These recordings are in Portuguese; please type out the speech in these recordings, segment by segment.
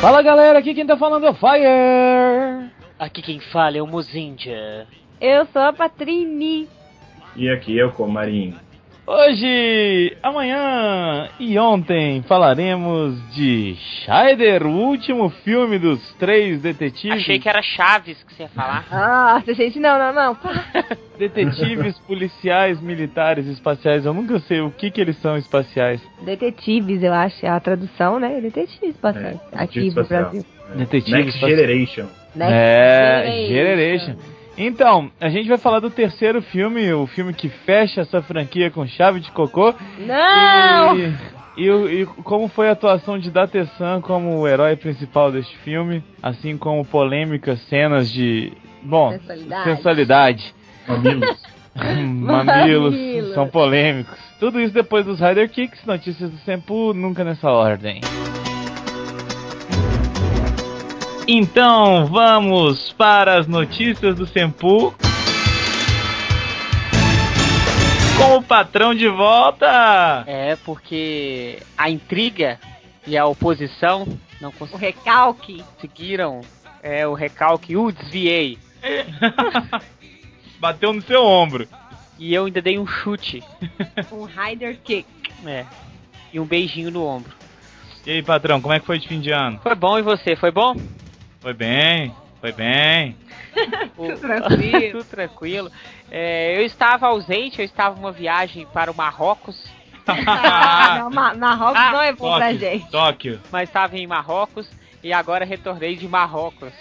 Fala galera, aqui quem tá falando é o Fire. Aqui quem fala é o Mozindia. Eu sou a Patrine. E aqui é o Comarim. Hoje, amanhã e ontem falaremos de Scheider, o último filme dos três detetives. Achei que era Chaves que você ia falar. Nossa, gente, não, não, não. Detetives policiais, militares, espaciais. Eu nunca sei o que que eles são espaciais. Detetives, eu acho, é a tradução, né? Detetives espaciais. É, aqui no. Brasil. É. Detetive Next espacial. Generation. Next É, Generation. Então, a gente vai falar do terceiro filme, o filme que fecha essa franquia com chave de cocô. Não! E, e, e como foi a atuação de Date-san como o herói principal deste filme, assim como polêmicas cenas de. Bom, Sensualidade. sensualidade. Mamilos. Mamilos Mamilos. são polêmicos. Tudo isso depois dos Rider Kicks, notícias do Sempu, nunca nessa ordem. Então vamos para as notícias do Sempu. Com o patrão de volta! É, porque a intriga e a oposição não O recalque. conseguiram é, o recalque, o desviei. Bateu no seu ombro. E eu ainda dei um chute. Um Rider Kick. É. E um beijinho no ombro. E aí, patrão, como é que foi de fim de ano? Foi bom e você? Foi bom? Foi bem, foi bem. O- tranquilo. Tudo tranquilo. É, eu estava ausente, eu estava em uma viagem para o Marrocos, Ah, não, Marrocos Ah, não é bom pra Tóquio, gente. Tóquio. mas estava em Marrocos e agora retornei de Marrocos.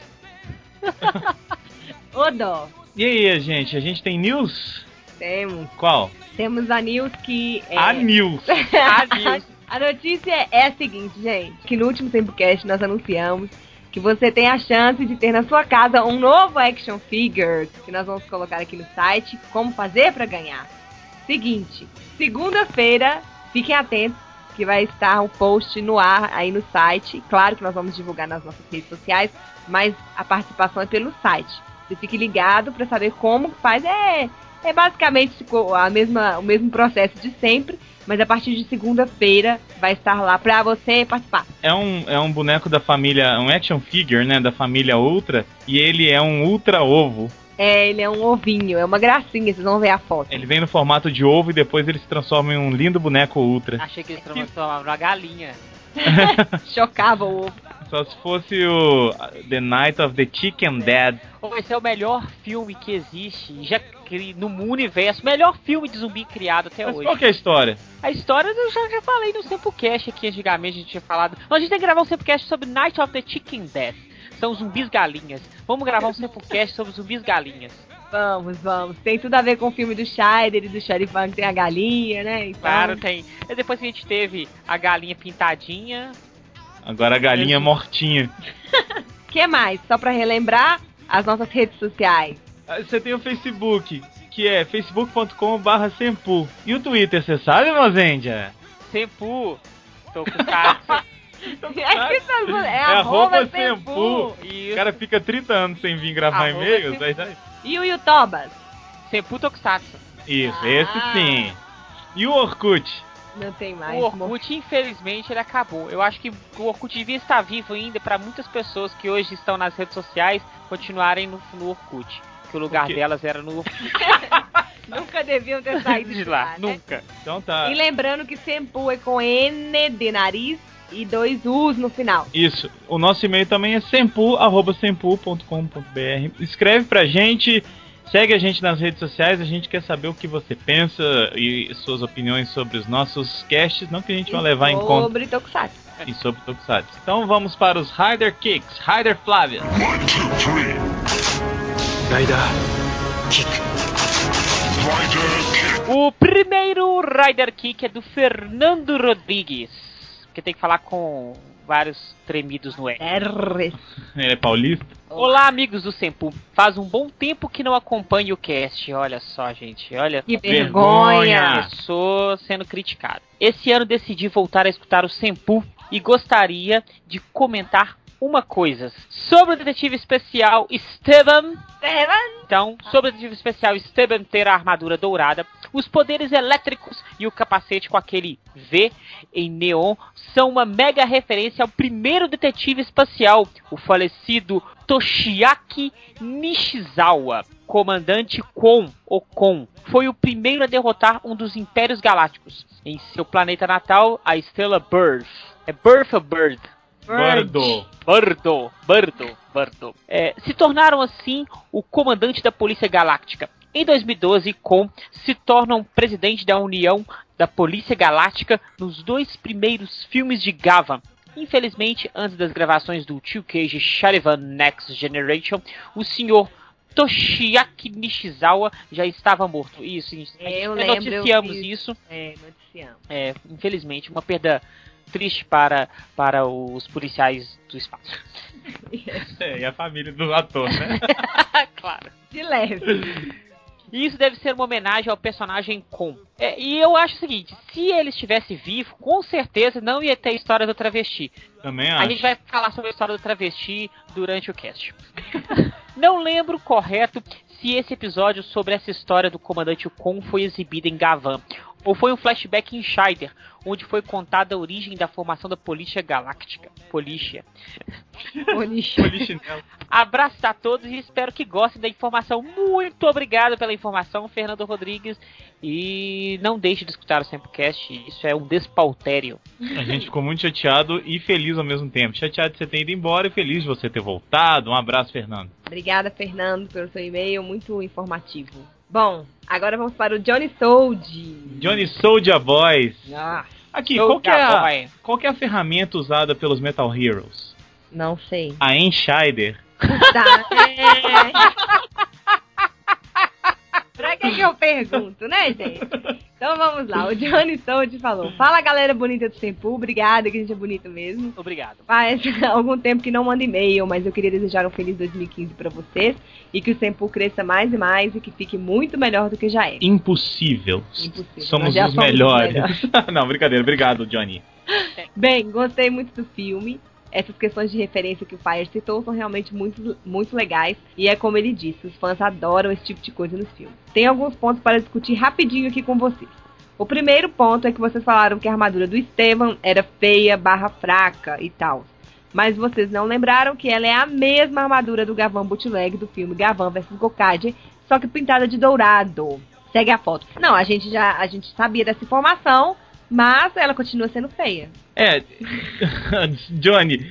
Ô, dó. E aí, gente, a gente tem news? Temos. Qual? Temos a news que é... A news. A news. A notícia é a seguinte, gente, que no último Tempocast nós anunciamos que você tem a chance de ter na sua casa um novo action figure que nós vamos colocar aqui no site. Como fazer para ganhar? Seguinte, segunda-feira, fiquem atentos que vai estar o post no ar aí no site. Claro que nós vamos divulgar nas nossas redes sociais, mas a participação é pelo site. Você fique ligado para saber como faz. É, é basicamente a mesma, o mesmo processo de sempre, mas a partir de segunda-feira vai estar lá para você participar. É um, é um boneco da família, um action figure, né, da família Ultra, e ele é um Ultra Ovo. É, ele é um ovinho, é uma gracinha, vocês vão ver a foto. Ele vem no formato de ovo e depois ele se transforma em um lindo boneco Ultra. Achei que eles transformavam numa galinha. Chocava o ovo. Só se fosse o The Night of the Chicken Dead. Ou esse é o melhor filme que existe já cri- no universo, melhor filme de zumbi criado até Mas hoje. qual que é a história? A história eu já, já falei no Sempocast aqui antigamente, a gente tinha falado. Não, a gente tem que gravar um Sempocast sobre Night of the Chicken Death. São zumbis galinhas. Vamos gravar um Sempocast sobre zumbis galinhas. Vamos, vamos. Tem tudo a ver com o filme do Scheider e do Sherifan, que tem a galinha, né? Então, Claro, tem. E depois que a gente teve a galinha pintadinha. Agora a galinha Isso. mortinha. que mais? Só pra relembrar, as nossas redes sociais. Ah, Você tem o Facebook, que é facebook.com.br Sempu. E o Twitter, você sabe, Mozendia? Sempu. Tô com. É, que é, É arroba Sempu. Sempu. O cara fica 30 anos sem vir gravar Arroba e-mails. Aí tá- E o Yutobas? Sempu Tokusatsu. Isso, Ah. esse sim. E o Orkut? Não tem mais. O Orkut, infelizmente, ele acabou. Eu acho que o Orkut devia estar vivo ainda para muitas pessoas que hoje estão nas redes sociais continuarem no, no Orkut. Que o lugar delas era no Orkut Nunca deviam ter saído de lá. né? Nunca. Então tá. E lembrando que Sempu é com N de nariz e dois U's no final. Isso. O nosso e-mail também é sempu.sempu.com.br. Escreve pra gente, segue a gente nas redes sociais, a gente quer saber o que você pensa e suas opiniões sobre os nossos casts, não que a gente vai levar em conta Sobre Tokusatsu. e sobre Tokusatsu. Então vamos para os Rider Kicks. Rider Flávia. O primeiro Rider Kick é do Fernando Rodrigues. Que tem que falar com vários tremidos no E. R. Ele é paulista? Olá, amigos do Sempu. Faz um bom tempo que não acompanho o cast. Olha só, gente. Olha. Que vergonha. vergonha. Pessoa sendo criticado. Esse ano decidi voltar a escutar o Sempu e gostaria de comentar uma coisa. Sobre o detetive especial Esteban. Esteban. Então, sobre o detetive especial Esteban ter a armadura dourada, os poderes elétricos e o capacete com aquele V em neon são uma mega referência ao primeiro detetive espacial, o falecido Toshiaki Nishizawa. Comandante Kon, ou Kon, foi o primeiro a derrotar um dos Impérios Galácticos em seu planeta natal, a estrela Birth. É Birth ou Bird? Bordo. Birdo, Birdo, Birdo. É, se tornaram assim o comandante da Polícia Galáctica. Em 2012, Kon se torna um presidente da União da Polícia Galáctica nos dois primeiros filmes de Gava. Infelizmente, antes das gravações do 2K Sharivan Next Generation, o senhor Toshiaki Nishizawa já estava morto. Isso, gente, Eu nós lembro, eu noticiamos isso. É, noticiamos. É, infelizmente, uma perda triste para, para os policiais do espaço. É, e a família do ator, né? claro. De leve. E isso deve ser uma homenagem ao personagem Kon. É, e eu acho o seguinte: se ele estivesse vivo, com certeza não ia ter história do travesti. Também A acho. gente vai falar sobre a história do travesti durante o cast. não lembro correto se esse episódio sobre essa história do comandante Kon foi exibido em Gavan. Ou foi um flashback em Scheider, onde foi contada a origem da formação da Polícia Galáctica. Polícia. Polichinelo. Abraços a todos e espero que gostem da informação. Muito obrigado pela informação, Fernando Rodrigues. E não deixe de escutar o Sempocast, isso é um despautério. A gente ficou muito chateado e feliz ao mesmo tempo. Chateado de você ter ido embora e feliz de você ter voltado. Um abraço, Fernando. Obrigada, Fernando, pelo seu e-mail, muito informativo. Bom, agora vamos para o Johnny Sold. Johnny Soldier Boys. Ah, Aqui, qual que, é a, qual que é a ferramenta usada pelos Metal Heroes? não sei. A Enscheider. Tá. É. que, que eu pergunto, né, gente? Então vamos lá. O Johnny Sold falou: Fala galera bonita do Tempo, obrigada, que a gente é bonito mesmo. Obrigado. Faz algum tempo que não manda e-mail, mas eu queria desejar um feliz 2015 pra vocês e que o Tempo cresça mais e mais e que fique muito melhor do que já é. Impossível. Impossível. Somos os melhores. melhores. Não, brincadeira. Obrigado, Johnny. Bem, gostei muito do filme. Essas questões de referência que o Fire citou são realmente muito, muito legais. E é como ele disse, os fãs adoram esse tipo de coisa nos filmes. Tem alguns pontos para discutir rapidinho aqui com vocês. O primeiro ponto é que vocês falaram que a armadura do Esteban era feia, barra fraca e tal. Mas vocês não lembraram que ela é a mesma armadura do Gavan Bootleg do filme Gavan vs Gokage, só que pintada de dourado. Segue a foto. Não, a gente já a gente sabia dessa informação, mas ela continua sendo feia. É, Johnny,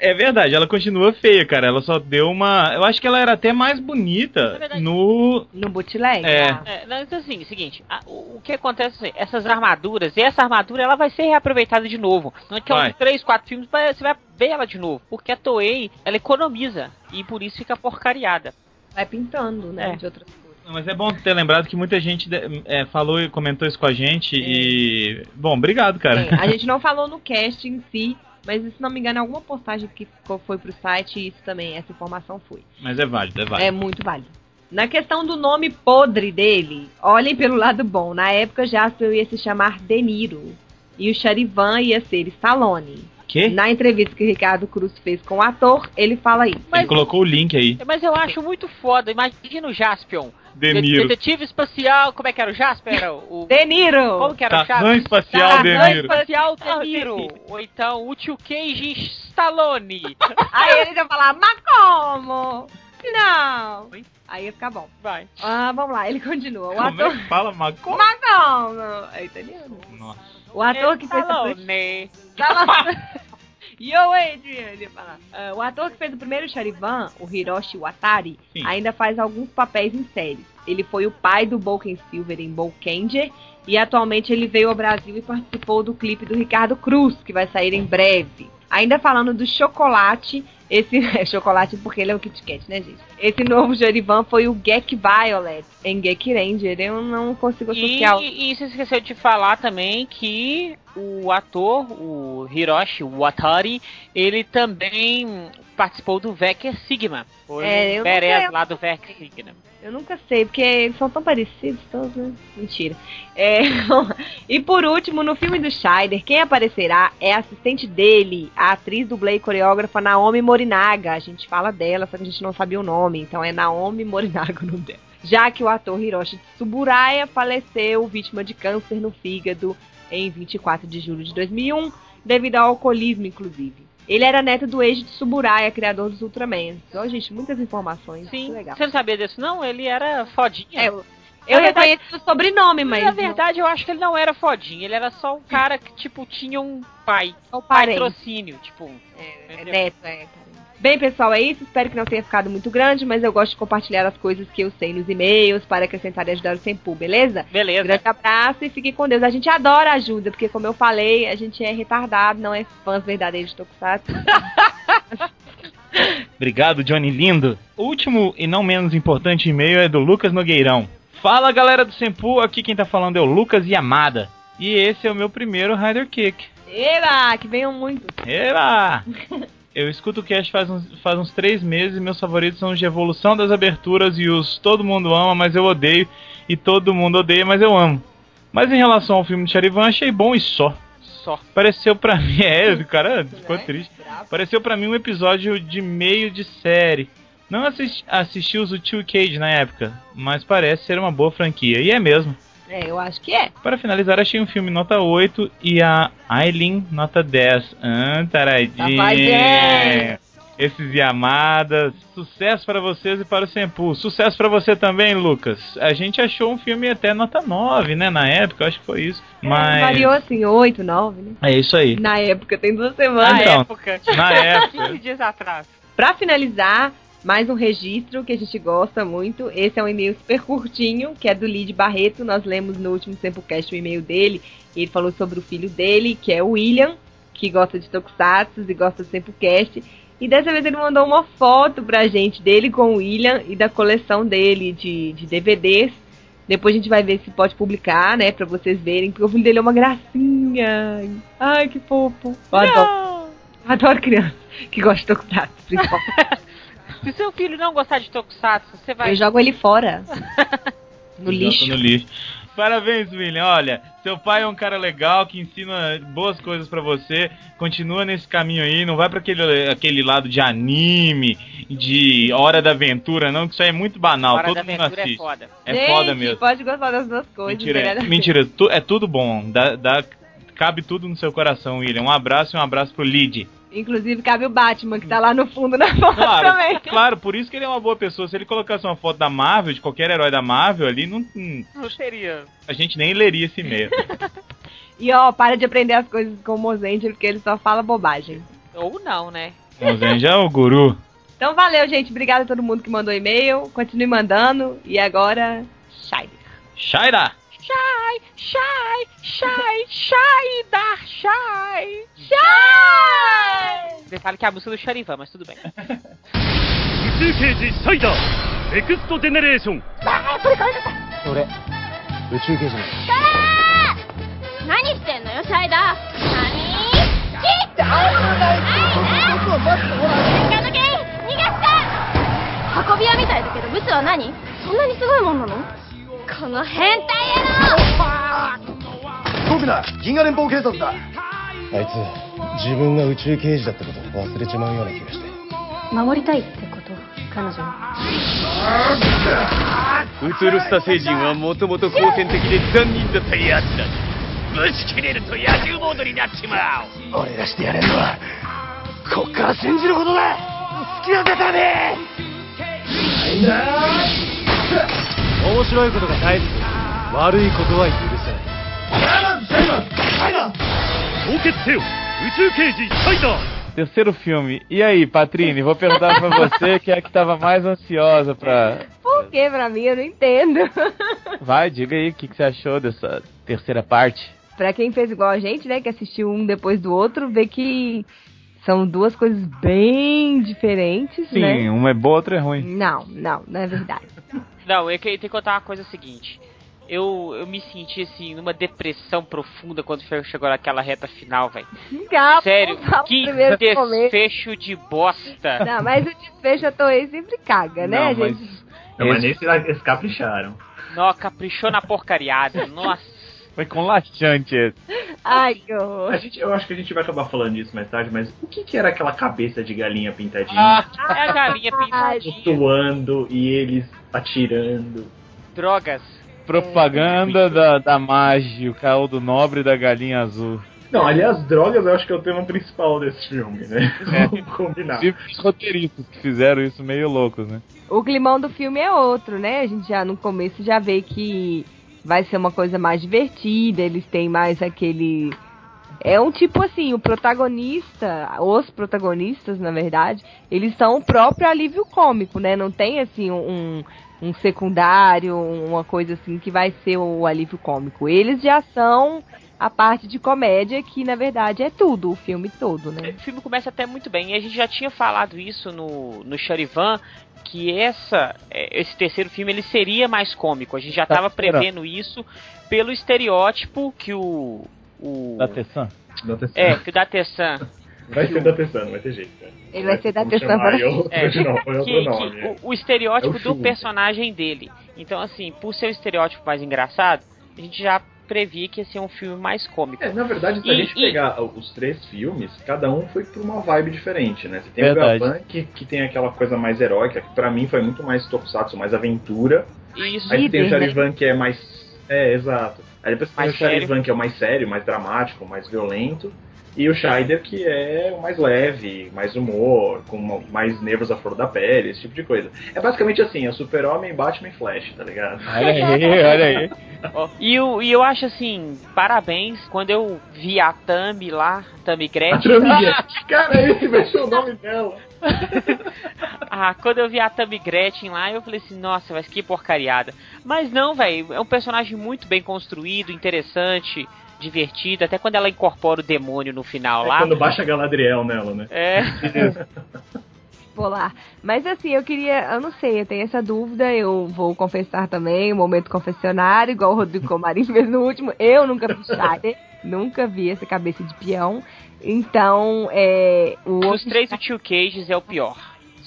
é verdade, ela continua feia, cara. Ela só deu uma. Eu acho que ela era até mais bonita É verdade. no. No bootleg? É. ah. É, não, então assim, seguinte, a- o, o que acontece é assim, essas armaduras, e essa armadura ela vai ser reaproveitada de novo. Daqui a uns 3, 4 filmes você vai ver ela de novo. Porque a Toei, ela economiza e por isso fica porcariada. Vai pintando, né? É. De outras Mas é bom ter lembrado que muita gente é, falou e comentou isso com a gente e. Bom, obrigado, cara. É, a gente não falou no cast em si, mas se não me engano, alguma postagem que foi pro site, isso também, essa informação foi. Mas é válido, é válido. É muito válido. Na questão do nome podre dele, olhem pelo lado bom. Na época, Jasper ia se chamar De Niro. E o Charivan ia ser Stallone. Quê? Na entrevista que o Ricardo Cruz fez com o ator, ele fala isso. Ele colocou o link aí. Mas eu acho muito foda, imagina o Jaspion. De De- Niro. Detetive espacial, como é que era o Jasper? Era o... De Niro! Como que era o Tarzan Jasper? espacial De Tarzan Niro. espacial Ah, De Niro. Ou então o Tio Cage Stallone. Aí ele já falar, mas como? Não! Oi? Aí ia ficar bom. Vai. Ah, vamos lá, ele continua. O Como é ator. que fala? Mas como? É italiano. Nossa. O ator que fez o Stallone. Stallone. Yo, Adrian, ele ia falar. Ah, o ator que fez o primeiro Charivan, o Hiroshi Watari, Sim. ainda faz alguns papéis em séries. Ele foi o pai do Boken Silver em Bokenger e atualmente ele veio ao Brasil e participou do clipe do Ricardo Cruz, que vai sair em breve. Ainda falando do chocolate, Esse é chocolate porque ele é o Kit Kat, né, gente? Esse novo Jorivan foi o Gek Violet em Gek Ranger. Eu não consigo associar. E, e você esqueceu de falar também que o ator, o Hiroshi Watari, ele também participou do Vecker Sigma. Foi É, Beres não- lá do Vecker Sigma. Eu nunca sei, porque eles são tão parecidos todos, né? Mentira. É, e por último, no filme do Scheider, quem aparecerá é a assistente dele, a atriz, dublê e coreógrafa Naomi Morinaga. A gente fala dela, só que a gente não sabia o nome, então é Naomi Morinaga o nome dela. Já que o ator Hiroshi Tsuburaya faleceu vítima de câncer no fígado em 24 de julho de 2001, devido ao alcoolismo, inclusive. Ele era neto do Eiji Tsuburaya, criador dos Ultraman. Ó, gente, muitas informações. Sim, legal. você não sabia disso não? Ele era fodinha. É, eu eu reconheci o sobrenome, mas. Na verdade, eu acho que ele não era fodinho. Ele era só um cara que, tipo, tinha um pai. não, o parente. Patrocínio, tipo. É, é neto, é. Bem, pessoal, é isso. Espero que não tenha ficado muito grande, mas eu gosto de compartilhar as coisas que eu sei nos e-mails para acrescentar e ajudar o Sempu, beleza? Beleza. Grande abraço e fique com Deus. A gente adora ajuda, porque como eu falei, a gente é retardado, não é fãs verdadeiros de Tokusatsu. Obrigado, Johnny Lindo. O último e não menos importante e-mail é do Lucas Nogueirão. Fala galera do Sempu, aqui quem tá falando é o Lucas Yamada. E esse é o meu primeiro Rider Kick. Eba, que venham muito. Eba! Eu escuto o cast faz uns, faz uns três meses e meus favoritos são os de Evolução das Aberturas e os Todo Mundo Ama, mas eu odeio, e Todo Mundo Odeia, mas eu amo. Mas em relação ao filme de Charivan, achei bom e só. Só. Pareceu pra mim, é, o cara ficou Né? triste. Bravo. Pareceu pra mim um episódio de meio de série. Não assisti, assisti os Two Cage na época, mas parece ser uma boa franquia, e é mesmo. É, eu acho que é. Para finalizar, achei um filme nota 8 e a Aileen nota 10. Ah, taradinha. Safadinha. Esses Yamadas. Sucesso para vocês e para o Sempu. Sucesso para você também, Lucas. A gente achou um filme até nota 9, né? Na época, eu acho que foi isso. Mas. É, variou assim, 8, 9, né? É isso aí. Na época, tem duas Na semanas. então, época. Na época. 15 dias atrás. Pra finalizar, mais um registro que a gente gosta muito. Esse é um e-mail super curtinho, que é do Lid Barreto. Nós lemos no último Tempocast o e-mail dele. Ele falou sobre o filho dele, que é o William, que gosta de Tokusatsu e gosta do Tempocast. E dessa vez ele mandou uma foto pra gente dele com o William e da coleção dele de, de DVDs. Depois a gente vai ver se pode publicar, né, pra vocês verem, porque o filho dele é uma gracinha. Ai, que fofo. Eu adoro, adoro criança que gosta de Tokusatsu, principalmente. Se seu filho não gostar de Tokusatsu, você vai. Eu jogo ele fora. No lixo. No lixo. Parabéns, William. Olha, seu pai é um cara legal que ensina boas coisas pra você. Continua nesse caminho aí. Não vai pra aquele, aquele lado de anime, de Hora da Aventura, não, que isso aí é muito banal. Hora Todo da mundo aventura é assiste. foda. É Gente, foda mesmo. pode gostar das duas coisas. Mentira, melhor é, mentira tu- é tudo bom. Dá, dá- cabe tudo no seu coração, William. Um abraço e um abraço pro Lid. Inclusive, cabe o Batman, que tá lá no fundo na foto Claro, também. claro, por isso que ele é uma boa pessoa. Se ele colocasse uma foto da Marvel, de qualquer herói da Marvel ali, não, Não seria. a gente nem leria esse e-mail. E ó, para de aprender as coisas com o Mozende, porque ele só fala bobagem. Ou não, né? Mozenja é o guru. Então valeu, gente. Obrigada a todo mundo que mandou e-mail. Continue mandando. E agora, Shine. Shaira! Shai, shai, shai, shai, dar shai. Shine! Você fala que é a música do Charivan, mas tudo bem. 宇宙刑事サイダーネクストジェネレーション俺宇宙刑事の何してんのよシャイダー何キッと喧嘩の原因逃がして運び屋みたいだけどブスは何そんなにすごいもんなのこの変態野郎動くな銀河連邦警察だ。あいつ自分が宇宙刑事だってこと忘れちまうような気がして。守りたいってこと？彼女ウツルスタ星人はもともと好戦的で残忍だったやつだぶち切れると野獣モードになっちまう。俺がしてやれるのはこっから信じることだ。好きなぜだね 面白いことが大好き悪いことは許さない凍結せよ宇宙刑事サイダー Terceiro filme. E aí, Patrine, vou perguntar pra você que é a que tava mais ansiosa pra. Por que pra mim? Eu não entendo. Vai, diga aí o que, que você achou dessa terceira parte. pra quem fez igual a gente, né, que assistiu um depois do outro, vê que São duas coisas bem diferentes, Sim, né? uma é boa, outra é ruim. Não, não, não é verdade. Não, eu tenho que contar uma coisa seguinte. Eu, eu me senti assim numa depressão profunda quando chegou naquela reta final, velho. Sério, que desfecho de bosta. Não, mas o desfecho a Toei sempre caga, né, Não, gente? mas, não, mas nesse eles capricharam. Nó, caprichou na porcariada. Nossa. Foi com laxante esse. Ai, que horror. A gente, eu acho que a gente vai acabar falando disso mais tarde, mas o que, que era aquela cabeça de galinha pintadinha? Ah, É a galinha pintadinha. Flutuando e eles atirando. Drogas. propaganda da, da Magi, o caldo nobre da galinha azul. Não, aliás, drogas eu acho que é o tema principal desse filme, né? É. Vamos combinar. Inclusive os roteiristas que fizeram isso meio loucos, né? O climão do filme é outro, né? A gente já no começo já vê que vai ser uma coisa mais divertida, eles têm mais aquele. É um tipo assim, o protagonista, os protagonistas, na verdade, eles são o próprio alívio cômico, né? Não tem assim um, um secundário, uma coisa assim que vai ser o alívio cômico. Eles já são a parte de comédia que na verdade é tudo, o filme todo, né? O filme começa até muito bem. E a gente já tinha falado isso no, no Charivan, que essa, é, esse terceiro filme ele seria mais cômico. A gente já Tá estava esperando. prevendo isso pelo estereótipo que o. o Da Tessan. É, que o da Tessan. Vai ser da Tessan, não vai ter jeito. Cara. Ele vai ser da Tessan É, novo, é que- nome. que o, o estereótipo É o do personagem dele. Então, assim, por ser um estereótipo mais engraçado, a gente já previa que ia ser um filme mais cômico. É, na verdade, se a E- gente e- pegar os três filmes, cada um foi pra uma vibe diferente, né? Você tem Verdade. o Gavan, que, que tem aquela coisa mais heróica, que pra mim foi muito mais tokusatsu, mais aventura. Isso. Aí tem o Líder, né? Charivan, que é mais... É, exato. Aí depois tem o Charivan, que é o mais sério, mais dramático, mais violento. E o Scheider, que é o mais leve, mais humor, com mais nervos à flor da pele, esse tipo de coisa. É basicamente assim, é Super-Homem, Batman e Flash, tá ligado? Olha aí, olha aí. Ó, e, eu, e eu acho assim, parabéns, quando eu vi a Tami lá, Tami A Gretchen, Tramiguete. Cara, esse vai ser o nome dela. ah, quando eu vi a Tami Gretchen lá, eu falei assim, nossa, mas que porcariada. Mas não, velho, é um personagem muito bem construído, interessante, divertido, até quando ela incorpora o demônio no final É lá. quando baixa Galadriel nela, né? É, polar. Mas assim, eu queria, eu não sei, eu tenho essa dúvida, eu vou confessar também, um momento confessionário, igual o Rodrigo Comarim fez no último. Eu nunca vi Scheider, nunca vi essa cabeça de peão. Então, é. O dos outro- três, o Tio Cages é o pior.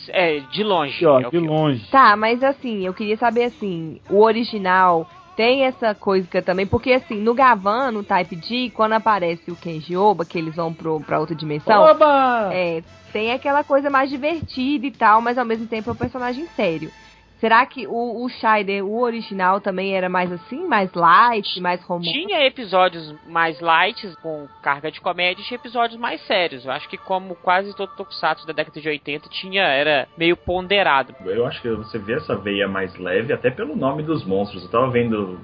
É, de longe. Ó, é o de pior. longe. Tá, mas assim, eu queria saber assim, o original tem essa coisa também, porque assim, no Gavan, no Type D, quando aparece o Kenji Oba, que eles vão pro, pra outra dimensão, Oba! é, tem aquela coisa mais divertida e tal, mas ao mesmo tempo é um personagem sério. Será que o, o Scheider, o original, também era mais assim, mais light, mais romântico? Tinha episódios mais light, com carga de comédia, e tinha episódios mais sérios. Eu acho que como quase todo Tokusatsu da década de 80 tinha, era meio ponderado. Eu acho que você vê essa veia mais leve até pelo nome dos monstros. Eu tava vendo,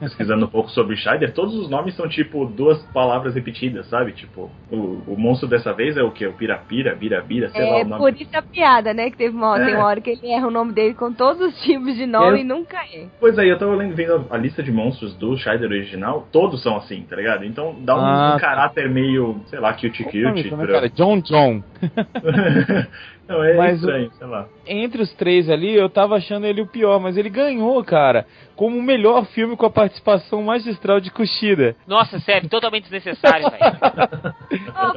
pesquisando um pouco sobre Scheider, todos os nomes são tipo duas palavras repetidas, sabe? Tipo, o, o monstro dessa vez é o que? O Pirapira, Birabira, sei lá É o nome. por isso a piada, né? Que teve uma, É. tem uma hora que ele erra o nome dele com todos os tipos de nome É. e nunca é. Pois aí, eu tava lendo, vendo a, a lista de monstros do Scheider original, todos são assim, tá ligado? Então dá um, Ah, um tá. caráter meio, sei lá, cute Qual o nome cute. também, pra- cara? John John. Não, é Mas o- estranho, sei lá. Entre os três ali, eu tava achando ele o pior, mas ele ganhou, cara, como o melhor filme com a participação magistral de Kushida. Nossa, sério, totalmente desnecessário, velho.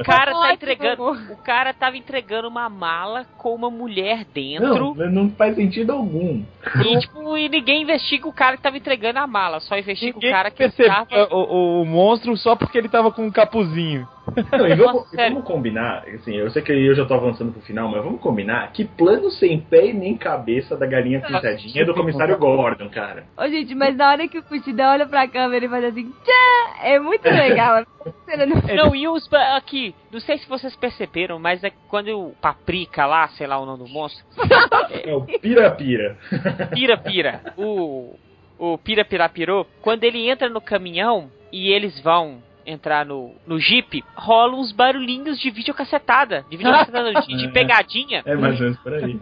O cara tá entregando. O cara tava entregando uma mala com uma mulher dentro. Não, não faz sentido algum. E, tipo, e ninguém investiga o cara que tava entregando a mala. Só investiga Ninguém o cara que percebeu tava. o, o monstro só porque ele tava com um capuzinho. Não, e vamos, e vamos combinar, assim, eu sei que eu já tô avançando pro final, mas vamos combinar que plano sem pé e nem cabeça da galinha pintadinha é do comissário Gordon, cara. Ô, gente, mas na hora que o Kushida olha pra câmera e faz assim, tchá, é muito legal. a cena do- Não, e os. Aqui, não sei se vocês perceberam, mas é que quando o Paprika lá, sei lá o nome do monstro, É o Pirapira. Pira Pira, o. O Pira Pira Pirou, quando ele entra no caminhão e eles vão entrar no, no Jeep, rolam uns barulhinhos de videocassetada. De videocassetada, de, de pegadinha. É mais ou menos por aí.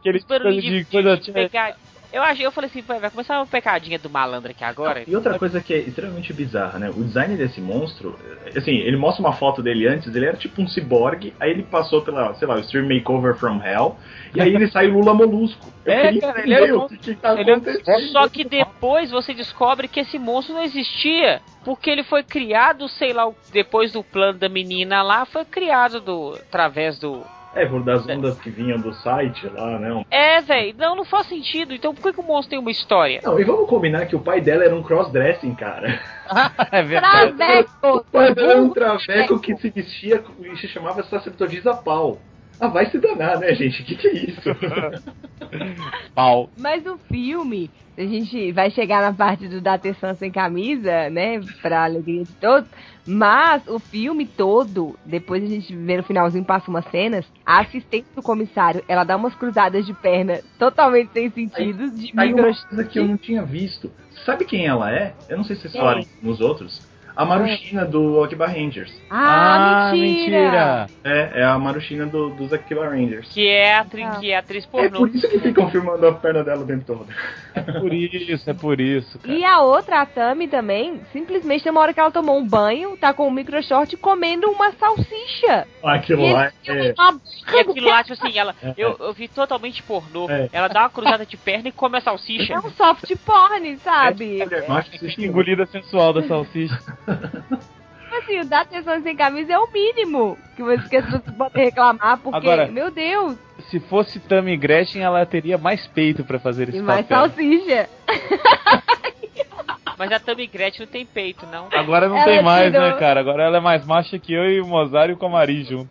Aquele Uns barulhinhos de, de de pegadinha. Eu achei, eu falei assim, vai começar uma pecadinha do malandro aqui agora. E outra coisa que é extremamente bizarra, né? O design desse monstro, assim, ele mostra uma foto dele antes, ele era tipo um ciborgue, aí ele passou pela, sei lá, o Stream Makeover from Hell, e aí ele sai Lula Molusco. Eu É, cara, ele é o que, tá ele é- acontecendo. Só que depois você descobre que esse monstro não existia. Porque ele foi criado, sei lá, depois do plano da menina lá, foi criado do através do. É, por das ondas que vinham do site lá, né? É, velho, não, não faz sentido. Então por que, que o monstro tem uma história? Não, e vamos combinar que o pai dela era um crossdressing, cara. é verdade. Traveco! O pai dela era um traveco que se vestia e se chamava sacerdotisa pau. Ah, vai se danar, né, gente? O que, que é isso? Pau. Mas o filme, a gente vai chegar na parte do da Tessan sem camisa, né? Pra alegria de todos. Mas o filme todo, depois a gente vê no finalzinho, passa umas cenas. A assistente do comissário, ela dá umas cruzadas de perna totalmente sem sentido, de Aí uma coisa que eu não tinha visto. Sabe quem ela é? Eu não sei se vocês Quem? falaram nos outros. A Marushina do Akiba Rangers. Ah, mentira! É, é a Marushina do, dos Akiba Rangers. Que é a atriz, Ah. que é a atriz É pornô. por isso que ficam filmando a perna dela o tempo todo. É por isso, é por isso, cara. E a outra, a Tami também, simplesmente tem uma hora que ela tomou um banho, tá com um micro short comendo uma salsicha. Aquilo E lá é. é uma E aquilo lá, tipo assim, ela. Eu, eu vi totalmente pornô. É. Ela dá uma cruzada de perna e come a salsicha. É um soft porn, sabe? É, macho assiste Engolida sensual da salsicha. Assim, o dar atenção sem camisa é o mínimo que, você, podem reclamar, porque, Agora- meu Deus, Se fosse Tammy Gretchen, ela teria mais peito pra fazer esse e mais papel. salsicha. Mas a Tammy Gretchen não tem peito, não. Agora não Ela tem mais, tirou. né, cara? Agora ela é mais macha que eu e o Mozart e o Camari junto.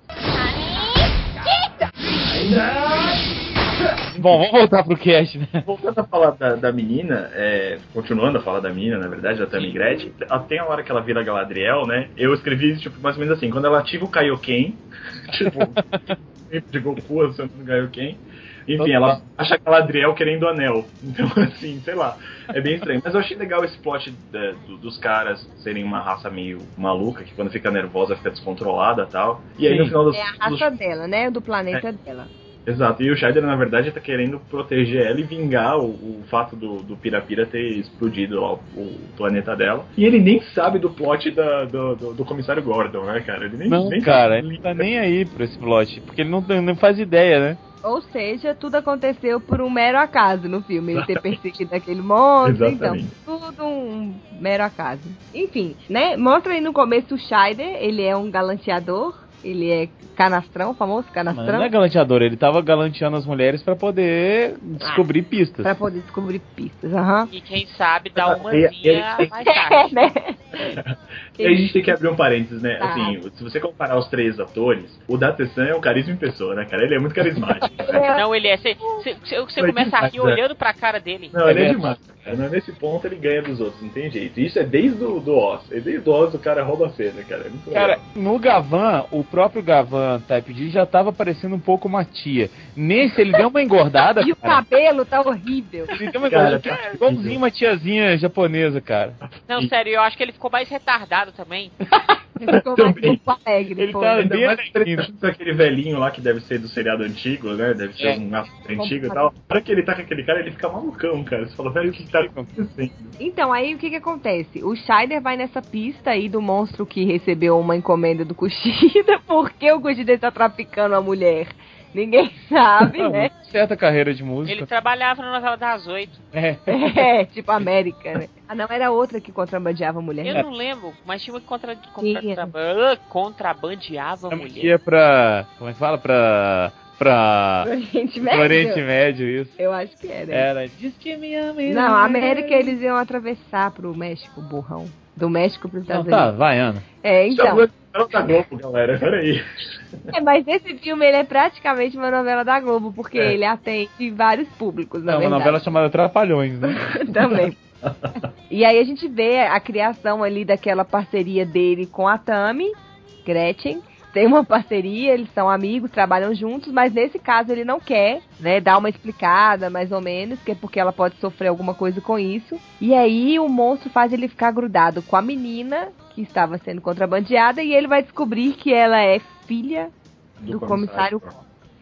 Bom, vamos voltar pro cast, né? Voltando a falar da, da menina, é, continuando a falar da menina, na verdade, da Tammy Gretchen, até a hora que ela vira Galadriel, né? Eu escrevi, tipo, mais ou menos assim, quando ela ativa o Kaioken, tipo, de Goku usando o Kaioken, enfim, ela acha Galadriel querendo o anel. Então, assim, sei lá, é bem estranho. Mas eu achei legal esse plot da- do- dos caras serem uma raça meio maluca, que quando fica nervosa fica descontrolada e tal. E aí, Sim. no final É a raça dela, né? Do planeta dela. Exato, e o Scheider, na verdade, tá querendo proteger ela e vingar o, o fato do, do Pirapira ter explodido ó, o planeta dela. E ele nem sabe do plot da- do, do, do comissário Gordon, né, cara? Ele nem, Não, nem cara, sabe. ele não tá nem aí pra esse plot. Porque ele não, não faz ideia, né? Ou seja, tudo aconteceu por um mero acaso no filme. Ele ter perseguido aquele monstro, então, tudo um mero acaso. Enfim, né? Mostra aí no começo o Scheider, ele é um galanteador, ele é canastrão, famoso Mas canastrão. não é galanteador, ele tava galanteando as mulheres pra poder descobrir pistas. Pra poder descobrir pistas, aham. E quem sabe dá uma mais É, tarde. né? E aí a gente tem que abrir um parênteses, né? Tá. Assim, se você comparar os três atores, o Datesan é um carisma em pessoa, né, cara? Ele é muito carismático. né? Não, ele é. Você você começa a rir demais, é. olhando pra cara dele. Não, ele é É demais. Cara. Nesse ponto ele ganha dos outros, não tem jeito. Isso é desde o do Oz. É desde o Oz o cara rouba a cena, cara. É muito Cara, legal. no Gavan, o próprio Gavan Type D já tava parecendo um pouco uma tia. Nesse, ele deu uma engordada, E o cara. cabelo tá horrível. Ele deu uma engordada, tá igualzinho uma tiazinha japonesa, cara. Não, sério, eu acho que ele ficou mais retardado também. Ele ficou mais Também. alegre. Ele pô. tá- Ainda bem mais alegre. aquele velhinho lá que deve ser do seriado antigo, né? Deve ser É. um ator antigo e tal. Para que ele tá com aquele cara, ele fica malucão, cara. Você fala, velho, o que tá acontecendo? Então, aí o que que acontece? O Scheider vai nessa pista aí do monstro que recebeu uma encomenda do Kushida. Por que o Kushida está traficando a mulher? Ninguém sabe, né? Certa carreira de música. Ele trabalhava na novela das oito. É. É, tipo América, né? Ah, não, era outra que contrabandeava a mulher. Eu não lembro, mas tinha uma que contra, contra, contrabandeava a Que mulher. ia pra. Como é que fala? Pra. Pra. Oriente pro Médio? Oriente Médio, isso. Eu acho que era. Era. Diz que me ama. Não, a América eles iam atravessar pro México, burrão. Do México pros Não, Estados tá, Unidos. vai, Ana. É, então. Não da Globo, galera. Peraí. É, mas esse filme ele é praticamente uma novela da Globo, porque É. ele atende vários públicos, na É uma verdade. novela chamada Trapalhões, né? Também. E aí a gente vê a criação ali daquela parceria dele com a Tami, Gretchen. Tem uma parceria, eles são amigos, trabalham juntos, mas nesse caso ele não quer, né, dar uma explicada, mais ou menos, que é porque ela pode sofrer alguma coisa com isso. E aí o monstro faz ele ficar grudado com a menina que estava sendo contrabandeada e ele vai descobrir que ela é filha do, comissário.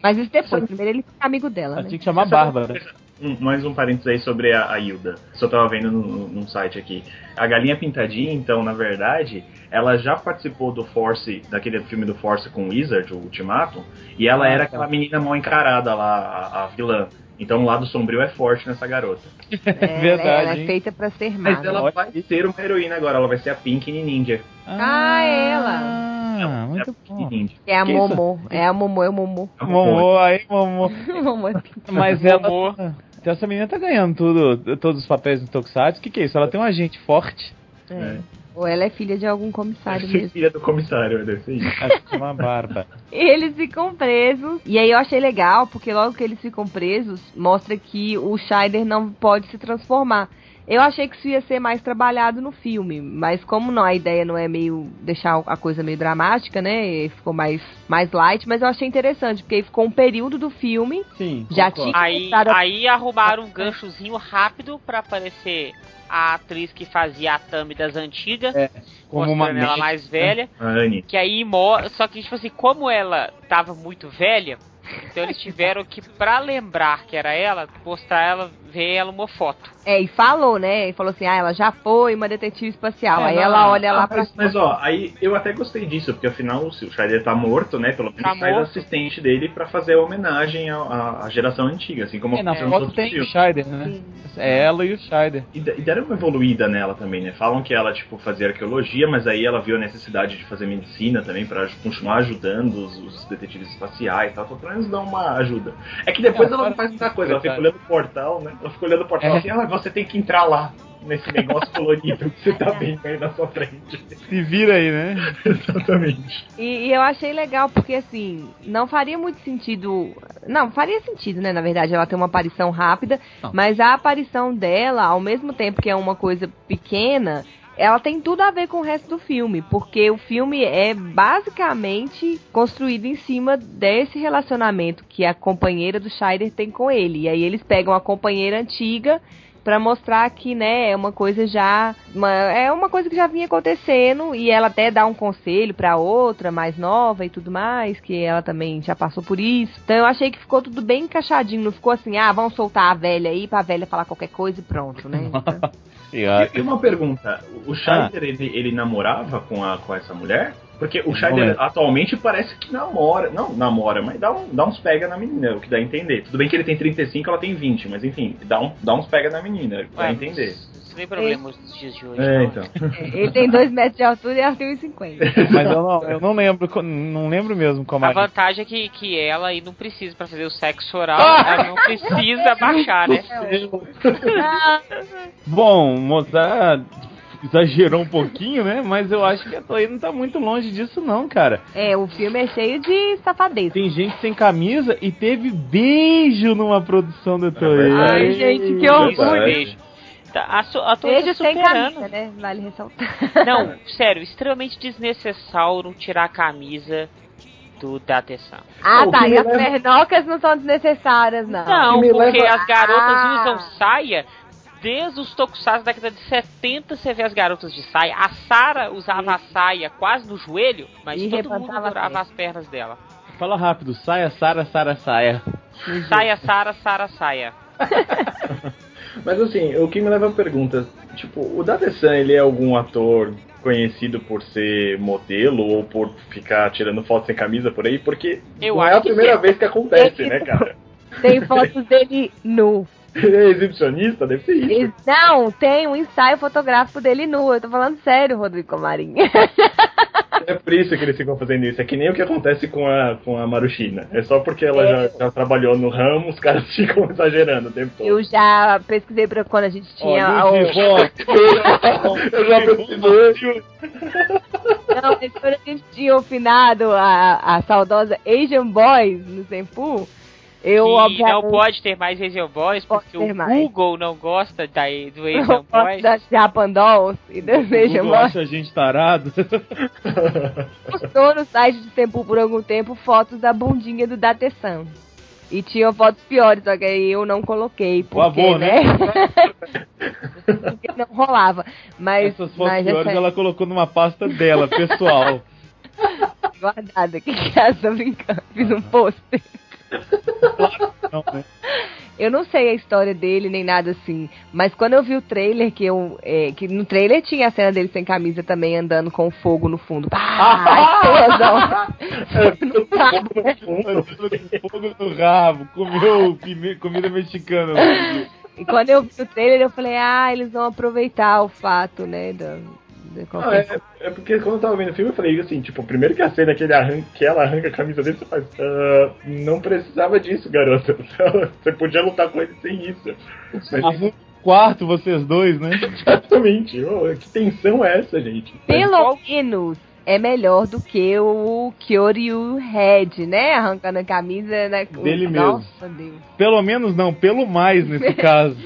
Mas isso depois, primeiro ele fica amigo dela, Ela né? tinha que chamar Bárbara. Um, mais um parênteses aí sobre a, a Hilda. Só tava vendo num, num site aqui. A Galinha Pintadinha, então, na verdade, ela já participou do Force, daquele filme do Force com o Wizard, o Ultimato, e ela Ah, era tá. aquela menina mal encarada lá, a, a vilã. Então o lado sombrio é forte nessa garota. É, Verdade, Ela é feita pra ser má. Mas né? ela vai ser uma heroína agora, ela vai ser a Pink Ninja. Ah, ela. Ah, muito é a bom. Pink Ninja. É a? Momô. É a Momô, é o Momô. Momô, aí, Momô. Momô. Mas ela. Então essa menina tá ganhando tudo, todos os papéis no Tokusatsu. O que, que é isso? Ela tem um agente forte. É. Ou ela é filha de algum comissário Ser mesmo. filha do comissário, deve ser isso. Acho que é uma barba. E eles ficam presos. E aí eu achei legal, porque logo que eles ficam presos, mostra que o Scheider não pode se transformar. Eu achei que isso ia ser mais trabalhado no filme, mas como não, a ideia não é meio deixar a coisa meio dramática, né? Ficou mais, mais light, mas eu achei interessante, porque aí ficou um período do filme, Sim. já concordo. tinha Aí, a- aí arrumaram um ganchozinho rápido pra aparecer a atriz que fazia a Tami das antigas, É, Como uma mostrando ela mais velha. A Anne. Que aí Só que, tipo assim, como ela tava muito velha, então eles tiveram que, pra lembrar que era ela, mostrar ela, ver ela uma foto. É, e falou, né? E falou assim: ah, ela já foi uma detetive espacial. É, aí não, ela olha Ah, lá pra. mas, mas, ó, aí eu até gostei disso, porque afinal se o Scheider tá morto, né? Pelo menos Tá faz morto. assistente dele pra fazer a homenagem à, à- à geração antiga, assim como É, na foto outros tem o filmes. Scheider, né? É ela e o Scheider. E, e deram uma evoluída nela também, né? Falam que ela, tipo, fazia arqueologia, mas aí ela viu a necessidade de fazer medicina também pra aj- continuar ajudando os, os detetives espaciais e tal. Então, pelo menos dão uma ajuda. É que depois É, ela não para- faz muita coisa, ela fica olhando o portal, né? Ela fica olhando o portal É. assim, ah, você tem que entrar lá, nesse negócio colorido que você tá vendo aí na sua frente. Se vira aí, né? Exatamente. E, e eu achei legal porque, assim, não faria muito sentido. Não, faria sentido, né? Na verdade, ela tem uma aparição rápida, Não. mas a aparição dela, ao mesmo tempo que é uma coisa pequena, ela tem tudo a ver com o resto do filme, porque o filme é basicamente construído em cima desse relacionamento que a companheira do Scheider tem com ele. E aí eles pegam a companheira antiga Pra mostrar que, né, é uma coisa já. uma- é uma coisa que já vinha acontecendo. E ela até dá um conselho pra outra, mais nova e tudo mais, que ela também já passou por isso. Então eu achei que ficou tudo bem encaixadinho. Não ficou assim, ah, vamos soltar a velha aí pra velha falar qualquer coisa e pronto, né? Então, E, e uma pergunta, o Scheider, ele, ele namorava com, a, com essa mulher? Porque o Não Scheider atualmente parece que namora. Não, namora, mas dá, um, dá uns pega na menina, o que dá a entender. Tudo bem que ele tem 35, ela tem 20, mas enfim, dá, um, dá uns pega na menina, dá a Ué, entender. Isso nem problema nos dias de hoje. É, não. então. ele tem dois metros de altura e ela tem 1,50. Mas eu não, eu não lembro, não lembro mesmo como A a vantagem é que, que ela aí não precisa pra fazer o sexo oral, ela não precisa baixar, né? Bom, Mozart exagerou um pouquinho, né? Mas eu acho que a Toei não tá muito longe disso, não, cara. É, o filme é cheio de safadeza. Tem gente sem camisa e teve beijo numa produção da Toei. Ai, gente, que Isso, orgulho. beijo. Tá, a, su- a Toei Beijo tá sem superando. camisa, né? Vale ressaltar. Não, sério, extremamente desnecessário tirar a camisa do Datesan. Ah, O tá. E as leva- pernocas não são desnecessárias, não. Não, porque leva- as garotas Ah. usam saia. Desde os tokusatsu da década de 70 você vê as garotas de saia. A Sara usava a saia quase no joelho, mas E todo mundo adorava as pernas dela. Fala rápido, saia, Sara, Sara, saia. Saia, Sara, Sara, saia. Mas assim, o que me leva a pergunta, tipo, o Datesan, ele é algum ator conhecido por ser modelo ou por ficar tirando foto sem camisa por aí? Porque Eu não acho é a que primeira sim. vez que acontece, né, cara? Tem fotos dele nu. Ele é exibicionista? Deve ser isso. Não, tem um ensaio fotográfico dele nu. Eu tô falando sério, Rodrigo Comarim. É por isso que eles ficam fazendo isso. É que nem o que acontece com a, com a Marushina. É só porque ela É. já, já trabalhou no ramo, os caras ficam exagerando o tempo todo. Eu já pesquisei pra quando a gente tinha. Olha o-. Eu já pesquisei. Não, mas quando a gente tinha o finado, a, a saudosa Asian Boys no Senpu, eu que obviamente. não pode ter mais Asian Boys, porque o mais. Google não gosta da, do Asian Boys. das Japan Dolls e das Asian Google Boys. acha a gente tarado. postou no site do Tempo por algum tempo fotos da bundinha do Datesan. E tinha fotos piores, só que aí eu não coloquei. Porque, avô, né? porque não rolava. Mas, Essas fotos mas piores essa ela colocou numa pasta dela, pessoal. guardada aqui em casa, brincando. Fiz um pôster. Não, né? eu não sei a história dele nem nada assim, mas quando eu vi o trailer, que eu. é, que no trailer tinha a cena dele sem camisa também andando com fogo no fundo. Pá, explosão. No cabo. Fogo no rabo, comeu comida mexicana. E quando eu vi o trailer, eu falei, ah, eles vão aproveitar o fato, né? De Não, é, é porque quando eu tava vendo o filme eu falei assim, tipo, primeiro que a cena que, ele arranca, que ela arranca a camisa dele, você faz. "Ah, não precisava disso, garota. Você podia lutar com ele sem isso. Mas, Arruma um quarto, vocês dois, né? exatamente. Ô, que tensão é essa, gente? Pelo menos é melhor do que o Kyoryu Red, né? Arrancando a camisa né? Dele Nossa, Deus. Pelo menos não, pelo mais nesse caso.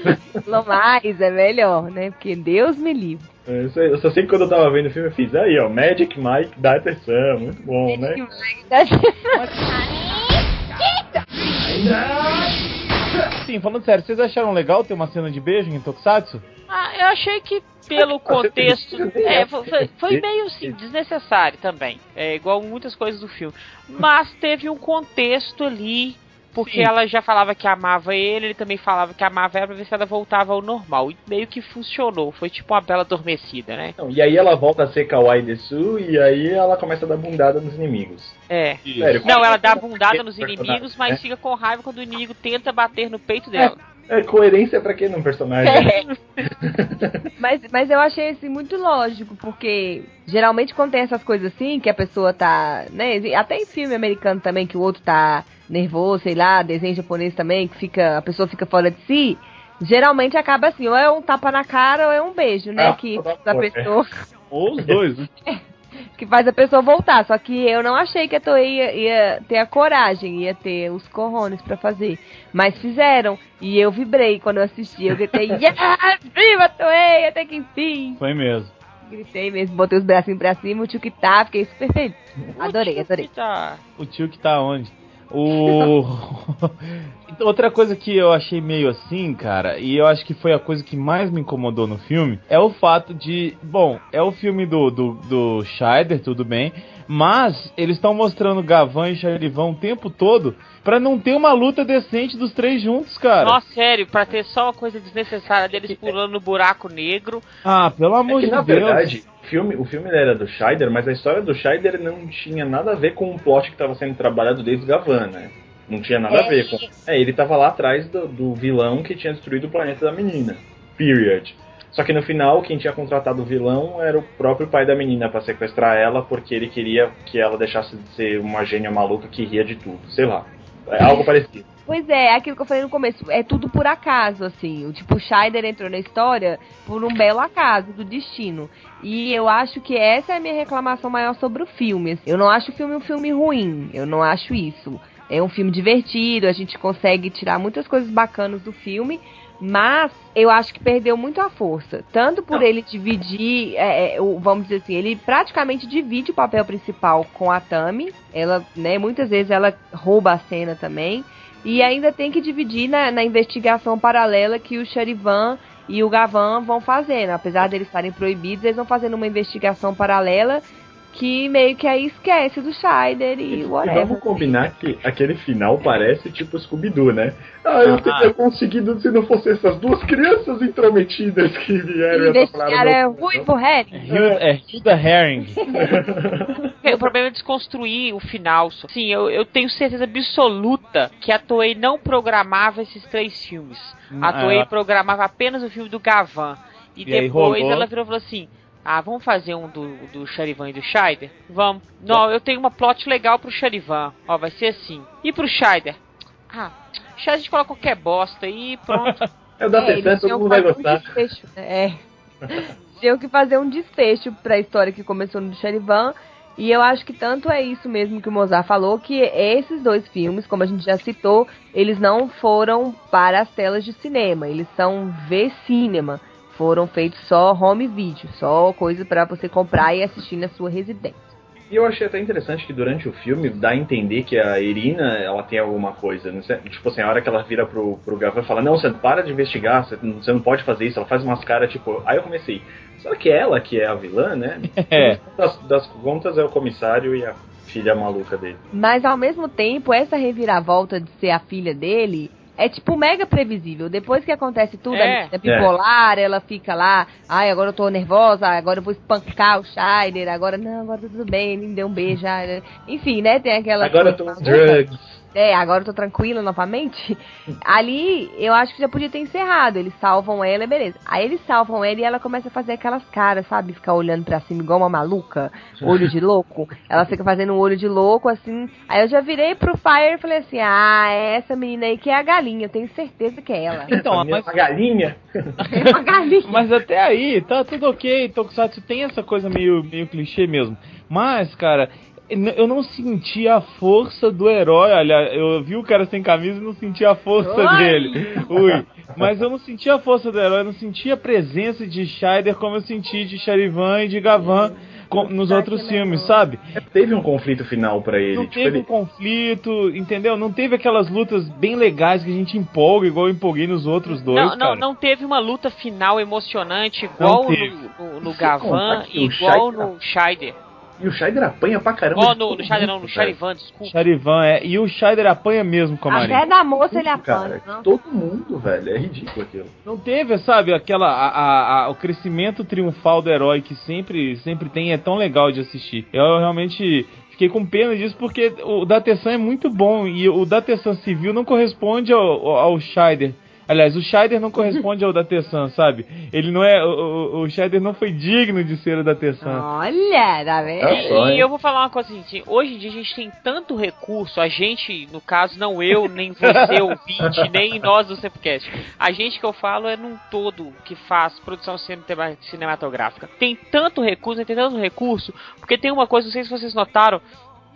Pelo mais é melhor, né? Porque Deus me livre. É, isso aí. Eu só sei que quando eu tava vendo o filme eu fiz, aí ó, Magic Mike dá atenção, muito bom, né? Sim, falando sério, vocês acharam legal ter uma cena de beijo em Tokusatsu? Ah, eu achei que pelo contexto. É, foi, foi- meio assim, desnecessário também. É igual muitas coisas do filme. Mas teve um contexto ali. Porque Sim. ela já falava que amava ele, ele também falava que amava ela pra ver se ela voltava ao normal. E meio que funcionou. Foi tipo uma bela adormecida, né? Não, e aí ela volta a ser Kawaii Desu e aí ela começa a dar bundada nos inimigos. É. Sério, Não, ela dá Esse bundada nos personagem, inimigos, mas né? fica com raiva quando o inimigo tenta bater no peito dela. É, coerência pra quê num personagem? Mas, mas eu achei assim muito lógico, porque geralmente quando tem essas coisas assim, que a pessoa tá, né, até em filme americano também, que o outro tá nervoso, sei lá, desenho japonês também, que fica, a pessoa fica fora de si, geralmente acaba assim, ou é um tapa na cara ou é um beijo, né, Ah, que a bom, é. pessoa, Ou os dois, né? que faz a pessoa voltar, só que eu não achei que a Toei ia, ia ter a coragem, ia ter os corrones pra fazer, mas fizeram, e eu vibrei quando eu assisti, eu gritei, yes, viva Toei, até que enfim! Foi mesmo. Gritei mesmo, botei os bracinhos pra cima, o tio que tá, fiquei super feliz. Adorei, adorei. Tá. O tio que tá onde? O. Outra coisa que eu achei meio assim, cara, e eu acho que foi a coisa que mais me incomodou no filme, é o fato de. Bom, é o filme do, do, do Scheider, tudo bem, mas eles estão mostrando Gavan e Charivan o tempo todo pra não ter uma luta decente dos três juntos, cara. Nossa, sério, pra ter só uma coisa desnecessária deles pulando no buraco negro. Ah, pelo É amor que, de na Deus. verdade, filme, o filme era do Scheider, mas a história do Scheider não tinha nada a ver com o plot que estava sendo trabalhado desde Gavan, né? Não tinha nada a ver com. É, ele tava lá atrás do, do vilão que tinha destruído o planeta da menina. Period. Só que no final, quem tinha contratado o vilão era o próprio pai da menina pra sequestrar ela, porque ele queria que ela deixasse de ser uma gênia maluca que ria de tudo. Sei lá. É algo parecido. Pois é, é aquilo que eu falei no começo, é tudo por acaso, assim. O tipo, o Scheider entrou na história por um belo acaso do destino. E eu acho que essa é a minha reclamação maior sobre o filme. assim. Eu não acho o filme um filme ruim, eu não acho isso. É um filme divertido, a gente consegue tirar muitas coisas bacanas do filme, mas eu acho que perdeu muito a força. Tanto por ele dividir, é, é, vamos dizer assim, ele praticamente divide o papel principal com a Tami. Ela, né, muitas vezes ela rouba a cena também. E ainda tem que dividir na, na investigação paralela que o Charivan e o Gavan vão fazendo. Apesar deles estarem proibidos, eles vão fazendo uma investigação paralela que meio que aí esquece do Scheider e E whatever. vamos combinar que aquele final parece tipo Scooby-Doo, né? Ah, eu Ah. teria conseguido se não fossem essas duas crianças intrometidas que vieram e é ruim pro Harry. Hilda, é Hilda Herring. O problema é desconstruir o final. só. Sim, eu, eu tenho certeza absoluta que a Toei não programava esses três filmes. A Ah, Toei ela- programava apenas o filme do Gavan. E, E depois ela virou e falou assim: Ah, vamos fazer um do, do Charivan e do Scheider? Vamos. Não, eu tenho uma plot legal pro Charivan. Ó, vai ser assim. E pro Scheider? Ah, Scheider a gente coloca qualquer bosta aí e pronto. É o da É, todo mundo que vai fazer um gostar. desfecho, né? É. Tinham que fazer um desfecho pra história que começou no Charivan. E eu acho que tanto é isso mesmo que o Mozart falou, que esses dois filmes, como a gente já citou, eles não foram para as telas de cinema, eles são V-Cinema. Foram feitos só home video, só coisa pra você comprar e assistir na sua residência. E eu achei até interessante que durante o filme dá a entender que a Irina ela tem alguma coisa. Sei, tipo assim, a hora que ela vira pro, pro Gavan e fala: Não, você para de investigar, você, não- você não pode fazer isso. Ela faz umas caras tipo. Aí eu comecei: Será que é ela que é a vilã, né? É. Das, das contas é o comissário e a filha maluca dele. Mas ao mesmo tempo, essa reviravolta de ser a filha dele é tipo mega previsível. Depois que acontece tudo, É. a menina bipolar, ela fica lá, ai, agora eu tô nervosa, agora eu vou espancar o Scheider, agora não, agora tá tudo bem, ele me deu um beijo. ah, Enfim, né? Tem aquela. Agora eu tô maluca. drugs. É, agora eu tô tranquila novamente. Ali, eu acho que já podia ter encerrado. Eles salvam ela, beleza. Aí eles salvam ela e ela começa a fazer aquelas caras, sabe? Ficar olhando pra cima igual uma maluca. Olho de louco. Ela fica fazendo um olho de louco, assim. Aí eu já virei pro Fire e falei assim: Ah, é essa menina aí que é a galinha. Eu tenho certeza que é ela. Então, mas, é uma galinha. É uma galinha. mas até aí, tá tudo ok. Tokusatsu tem essa coisa meio, meio clichê mesmo. Mas, cara, eu não senti a força do herói. Olha, eu vi o cara sem camisa e não senti a força Oi! dele. Ui. Mas eu não senti a força do herói, eu não senti a presença de Scheider como eu senti de Charivan e de Gavan com- nos Tá outros filmes, sabe? Teve um conflito final pra ele. Não tipo, teve um ele... conflito, entendeu? Não teve aquelas lutas bem legais que a gente empolga, igual eu empolguei nos outros dois, Não, não, cara. não teve uma luta final emocionante igual no, no, no Gavan e igual Scheider- no Scheider. E o Scheider apanha pra caramba. Ó, de no, no Scheider não, mundo, no. Charivan, desculpa. Charivan é. E o Scheider apanha mesmo com a Marinha. Até da moça ele apanha. Cara, não. todo mundo, velho. É ridículo aquilo. Não teve, sabe, aquela. A, a- a- o crescimento triunfal do herói que sempre, sempre tem é tão legal de assistir. Eu realmente fiquei com pena disso porque o Datesan é muito bom e o Datesan civil não corresponde ao, ao Scheider. Aliás, o Scheider não corresponde ao Datesan, sabe? Ele não é. O, o, o Scheider não foi digno de ser o Datesan. Olha, tá vendo? É E eu vou falar uma coisa assim, hoje em dia a gente tem tanto recurso, a gente, no caso, não eu, nem você, ouvinte, nem nós do Sepcast. A gente que eu falo é num todo que faz produção cine- cinematográfica. Tem tanto recurso, tem tanto recurso, porque tem uma coisa, não sei se vocês notaram,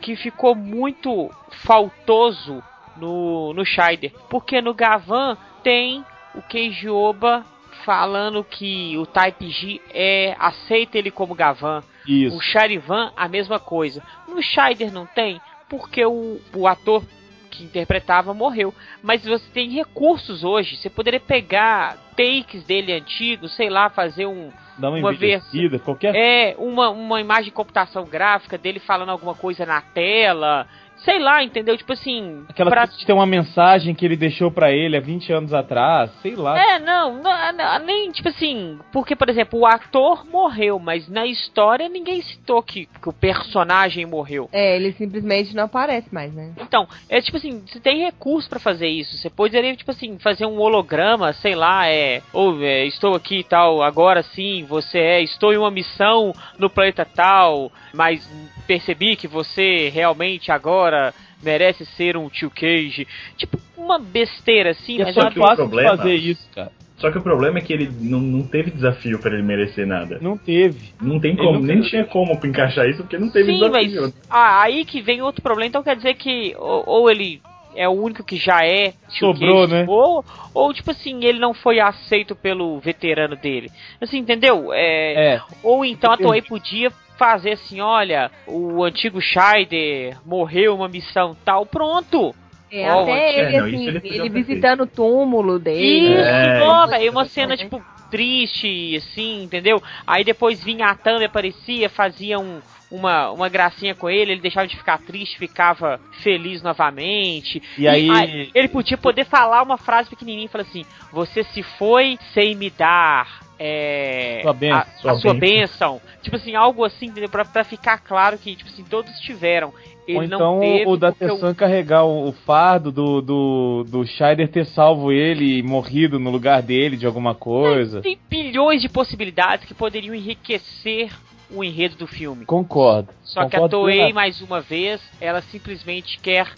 que ficou muito faltoso no, no Scheider. Porque no Gavan tem o Keiji Oba falando que o Type G é aceita ele como Gavan. Isso. O Charivan, a mesma coisa. No Scheider não tem, porque o, o ator que interpretava morreu. Mas você tem recursos hoje. Você poderia pegar takes dele antigos, sei lá, fazer um. Dá uma, uma envelhecida, qualquer É, uma, uma imagem de computação gráfica dele falando alguma coisa na tela. Sei lá, entendeu? Tipo assim. Aquela pra- de ter uma mensagem que ele deixou pra ele há 20 anos atrás, sei lá. É, não, não, nem tipo assim, porque, por exemplo, o ator morreu, mas na história ninguém citou que, que o personagem morreu. É, ele simplesmente não aparece mais, né? Então, é tipo assim, você tem recurso pra fazer isso. Você poderia, tipo assim, fazer um holograma, sei lá, é. Ou é, estou aqui e tal, agora sim, você é, estou em uma missão no planeta tal, mas percebi que você realmente agora merece ser um tio Cage. Tipo, uma besteira assim, é mas só o fácil problema- fazer isso, cara. Só que o problema é que ele não, não teve desafio pra ele merecer nada. Não teve. Não tem como, nem tinha como encaixar isso porque não teve Sim, mas desafio. ah, aí que vem outro problema. Então quer dizer que ou, ou ele é o único que já é tio Sobrou, Cage, né? Ou, ou tipo assim, ele não foi aceito pelo veterano dele. Assim, entendeu? É, É. Ou então a Entendi. Toei podia fazer assim, olha, o antigo Scheider morreu uma missão tal, pronto. É, Ó, até é, ele, não, assim, ele ele, visitando o túmulo dele. Isso, É, velho, uma cena É. tipo triste, assim, entendeu? Aí depois vinha a Thumb, aparecia, fazia um, uma, uma gracinha com ele, ele deixava de ficar triste, ficava feliz novamente. E aí- ele podia poder falar uma frase pequenininha, falar assim: Você se foi sem me dar. É, Sua bênção, a, a sua sua bênção. bênção. Tipo assim, algo assim? Pra, pra ficar claro que, tipo assim, todos tiveram. Ele Ou não então o porque Datesan carregar o, o fardo do, do, do Scheider ter salvo ele e morrido no lugar dele de alguma coisa. Tem bilhões de possibilidades que poderiam enriquecer o enredo do filme. Concordo. Só que a Concordo Toei, mais uma vez, ela simplesmente quer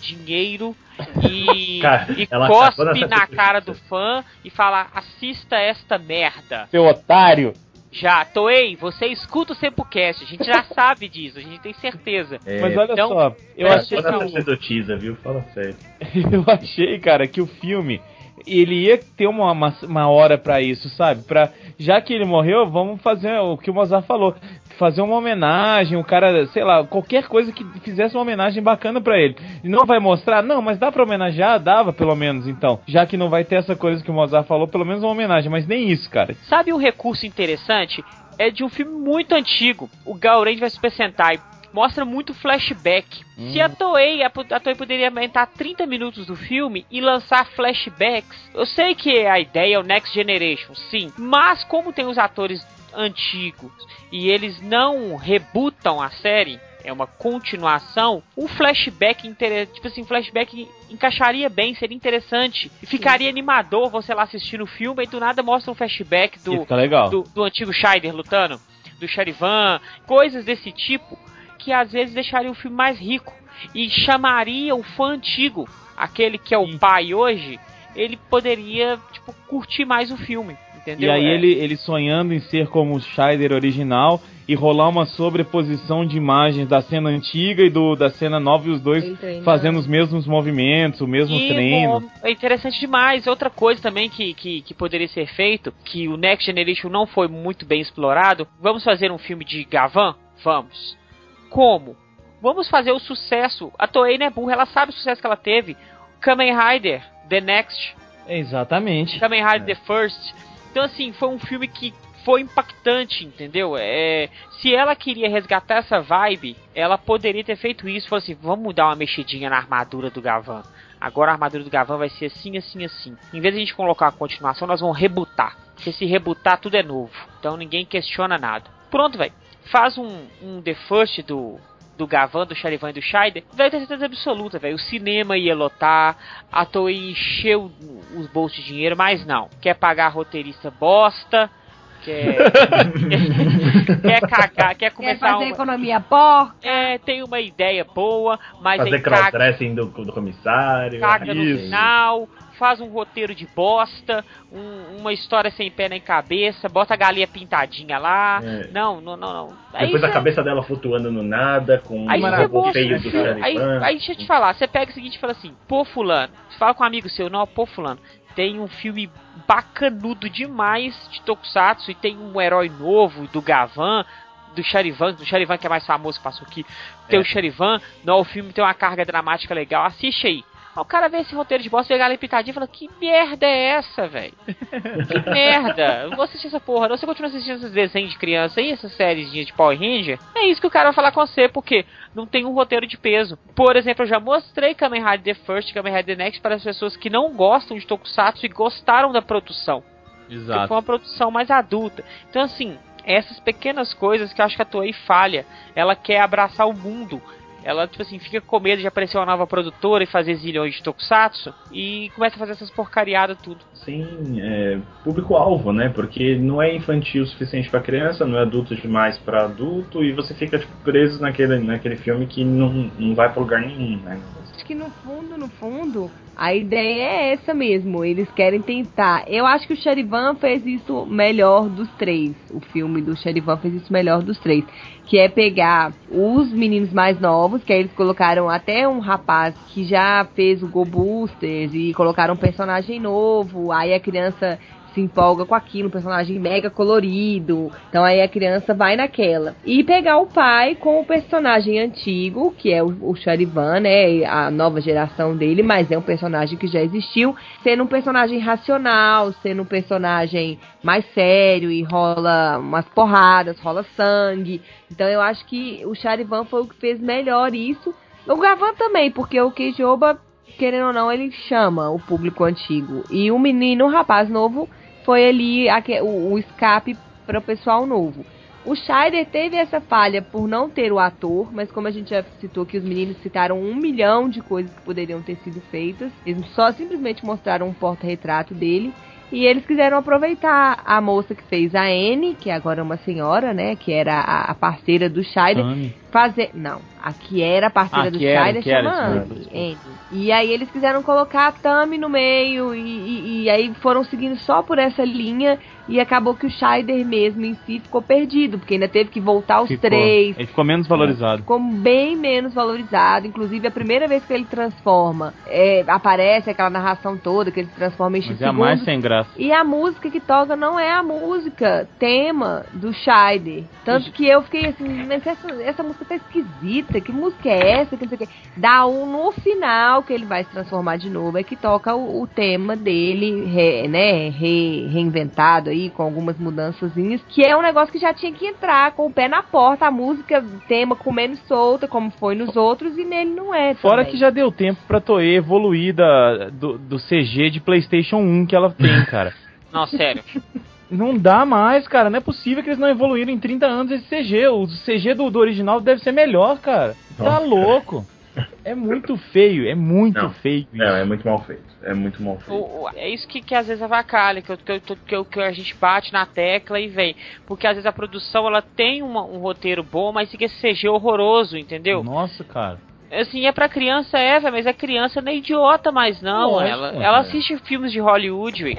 dinheiro e, Cara, e ela cospe na cara do fã e fala: assista esta merda. Seu otário! Já, Toei, você escuta o Sempocast, a gente já sabe disso, a gente tem certeza. É, Mas olha então, só, eu é, achei que o- viu? Fala sério. eu achei, cara, que o filme ele ia ter uma, uma, uma hora pra isso, sabe? Pra, já que ele morreu, vamos fazer o que o Mozart falou, fazer uma homenagem, o cara, sei lá, qualquer coisa que fizesse uma homenagem bacana pra ele. E não vai mostrar? Não, mas dá pra homenagear? Dava, pelo menos, então. Já que não vai ter essa coisa que o Mozart falou, pelo menos uma homenagem, mas nem isso, cara. Sabe um recurso interessante? É de um filme muito antigo, o Gauren vs Super Sentai. Mostra muito flashback. Se a Toei, a, a Toei poderia aumentar 30 minutos do filme e lançar flashbacks. Eu sei que a ideia é o Next Generation, sim, mas como tem os atores antigos e eles não rebutam a série, é uma continuação, um flashback interessante, tipo assim, flashback encaixaria bem, seria interessante. E ficaria animador você lá assistindo o filme e do nada mostra um flashback do, do, do antigo Scheider lutando, do Charivan, coisas desse tipo que às vezes deixaria o filme mais rico e chamaria o fã antigo, aquele que é o Sim. pai hoje, ele poderia, tipo, curtir mais o filme, entendeu? E aí É. ele, ele sonhando em ser como o Scheider original e rolar uma sobreposição de imagens da cena antiga e do da cena nova e os dois fazendo os mesmos movimentos, o mesmo E, treino. bom, é interessante demais. Outra coisa também que, que, que poderia ser feito, que o Next Generation não foi muito bem explorado. Vamos fazer um filme de Gavan? Vamos. Como? Vamos fazer o sucesso. A Toei não é burra, ela sabe o sucesso que ela teve. Kamen Rider, The Next, Exatamente. Kamen Rider The First. Então, assim, foi um filme que foi impactante, entendeu? É, se ela queria resgatar essa vibe, ela poderia ter feito isso. Falou assim: vamos dar uma mexidinha na armadura do Gavan. Agora a armadura do Gavan vai ser assim, assim, assim. Em vez de a gente colocar a continuação, nós vamos rebutar. Porque se rebutar, tudo é novo. Então ninguém questiona nada. Pronto, velho. Faz um, um The First do, do Gavan, do Charivan e do Scheider, vai ter certeza absoluta, velho. O cinema ia lotar, a Toei encheu os bolsos de dinheiro, mas não. Quer pagar roteirista bosta, quer. quer cagar, quer Quer começar fazer uma. economia porca? É, tem uma ideia boa, mas Fazer aí caga, do, do comissário. caga no Isso. final, faz um roteiro de bosta, um- uma história sem pé nem cabeça, bota a galinha pintadinha lá. É. Não, não, não, não. Aí Depois a cabeça dela flutuando no nada, com Aí um robô feio do. Aí, aí deixa eu te falar, você pega o seguinte e fala assim, pô fulano, você fala com um amigo seu, não, pô fulano, tem um filme bacanudo demais de Tokusatsu e tem um herói novo do Gavan, do Charivan, do Charivan que é mais famoso que passou aqui. Tem É. o Charivan, não, o filme tem uma carga dramática legal, assiste aí. Aí o cara vê esse roteiro de bosta, vê a galera pitadinha e fala, que merda é essa, velho? Que merda! Eu não vou assistir essa porra, não. Você continua assistindo esses desenhos de criança aí, essas séries de Power Ranger? É isso que o cara vai falar com você, porque não tem um roteiro de peso. Por exemplo, eu já mostrei Kamen Rider The First e Kamen Rider The Next para as pessoas que não gostam de Tokusatsu e gostaram da produção. Exato. foi uma produção mais adulta. Então, assim, essas pequenas coisas que eu acho que a Toei falha. Ela quer abraçar o mundo. Ela, tipo assim, fica com medo de aparecer uma nova produtora e fazer zilhões de tokusatsu e começa a fazer essas porcariadas tudo. Sim, é público-alvo, né? Porque não é infantil o suficiente pra criança, não é adulto demais pra adulto, e você fica tipo, preso naquele, naquele filme que não, não vai pra lugar nenhum, né? Acho que no fundo, no fundo, a ideia é essa mesmo. Eles querem tentar. Eu acho que o Charivan fez isso melhor dos três. O filme do Charivan fez isso melhor dos três. Que é pegar os meninos mais novos, que aí eles colocaram até um rapaz que já fez o Go Boosters e colocaram um personagem novo. Aí a criança se empolga com aquilo, um personagem mega colorido. Então aí a criança vai naquela. E pegar o pai com o personagem antigo, que é o, o Charivan, né? A nova geração dele, mas é um personagem que já existiu, sendo um personagem racional, sendo um personagem mais sério e rola umas porradas, rola sangue. Então eu acho que o Charivan foi o que fez melhor isso. O Gavan também, porque o Keijoba, querendo ou não, ele chama o público antigo. E o menino, o rapaz novo, foi ali aque- o, o escape para o pessoal novo. O Scheider teve essa falha por não ter o ator, mas como a gente já citou que os meninos citaram um milhão de coisas que poderiam ter sido feitas, eles só simplesmente mostraram um porta-retrato dele. E eles quiseram aproveitar a moça que fez a Anne, que agora é uma senhora, né? Que era a, a parceira do Scheider, Tami. fazer. Não, a que era a parceira Ah, do era, chama. Anne. E aí eles quiseram colocar a Tami no meio e, e- e aí foram seguindo só por essa linha e acabou que o Scheider mesmo em si ficou perdido, porque ainda teve que voltar os Ficou. três. Ele ficou menos valorizado. Ficou bem menos valorizado. Inclusive, a primeira vez que ele transforma, é, aparece aquela narração toda, que ele se transforma em X Mas é a mais segundos. sem graça. E a música que toca não é a música tema do Scheider. Tanto que eu fiquei assim, mas essa, essa música tá esquisita. Que música é essa? Que não sei o quê. Dá um no final que ele vai se transformar de novo. É que toca o, o tema dele, re- né? re- reinventado aí, com algumas mudançazinhas, que é um negócio que já tinha que entrar com o pé na porta, a música, tema comendo solta, como foi nos outros, e nele não é. Fora também. que já deu tempo pra Toei evoluir da, do, do CG de PlayStation 1 que ela tem, cara. Não, sério. Não dá mais, cara. Não é possível que eles não evoluíram em 30 anos esse CG. O CG do, do original deve ser melhor, cara. Tá Nossa. louco. É muito feio, é muito Não. feio. isso. É, é muito mal feito. É muito mal feito. O- o- é isso que, que às vezes avacalha, que, eu- que, eu- que, eu- que a gente bate na tecla e vem. Porque às vezes a produção ela tem uma- um roteiro bom, mas fica esse CG horroroso, entendeu? Nossa, cara. Assim, é pra criança, é, véi, mas a criança não é idiota mais, não. Lógico, ela, é. ela assiste filmes de Hollywood, véi.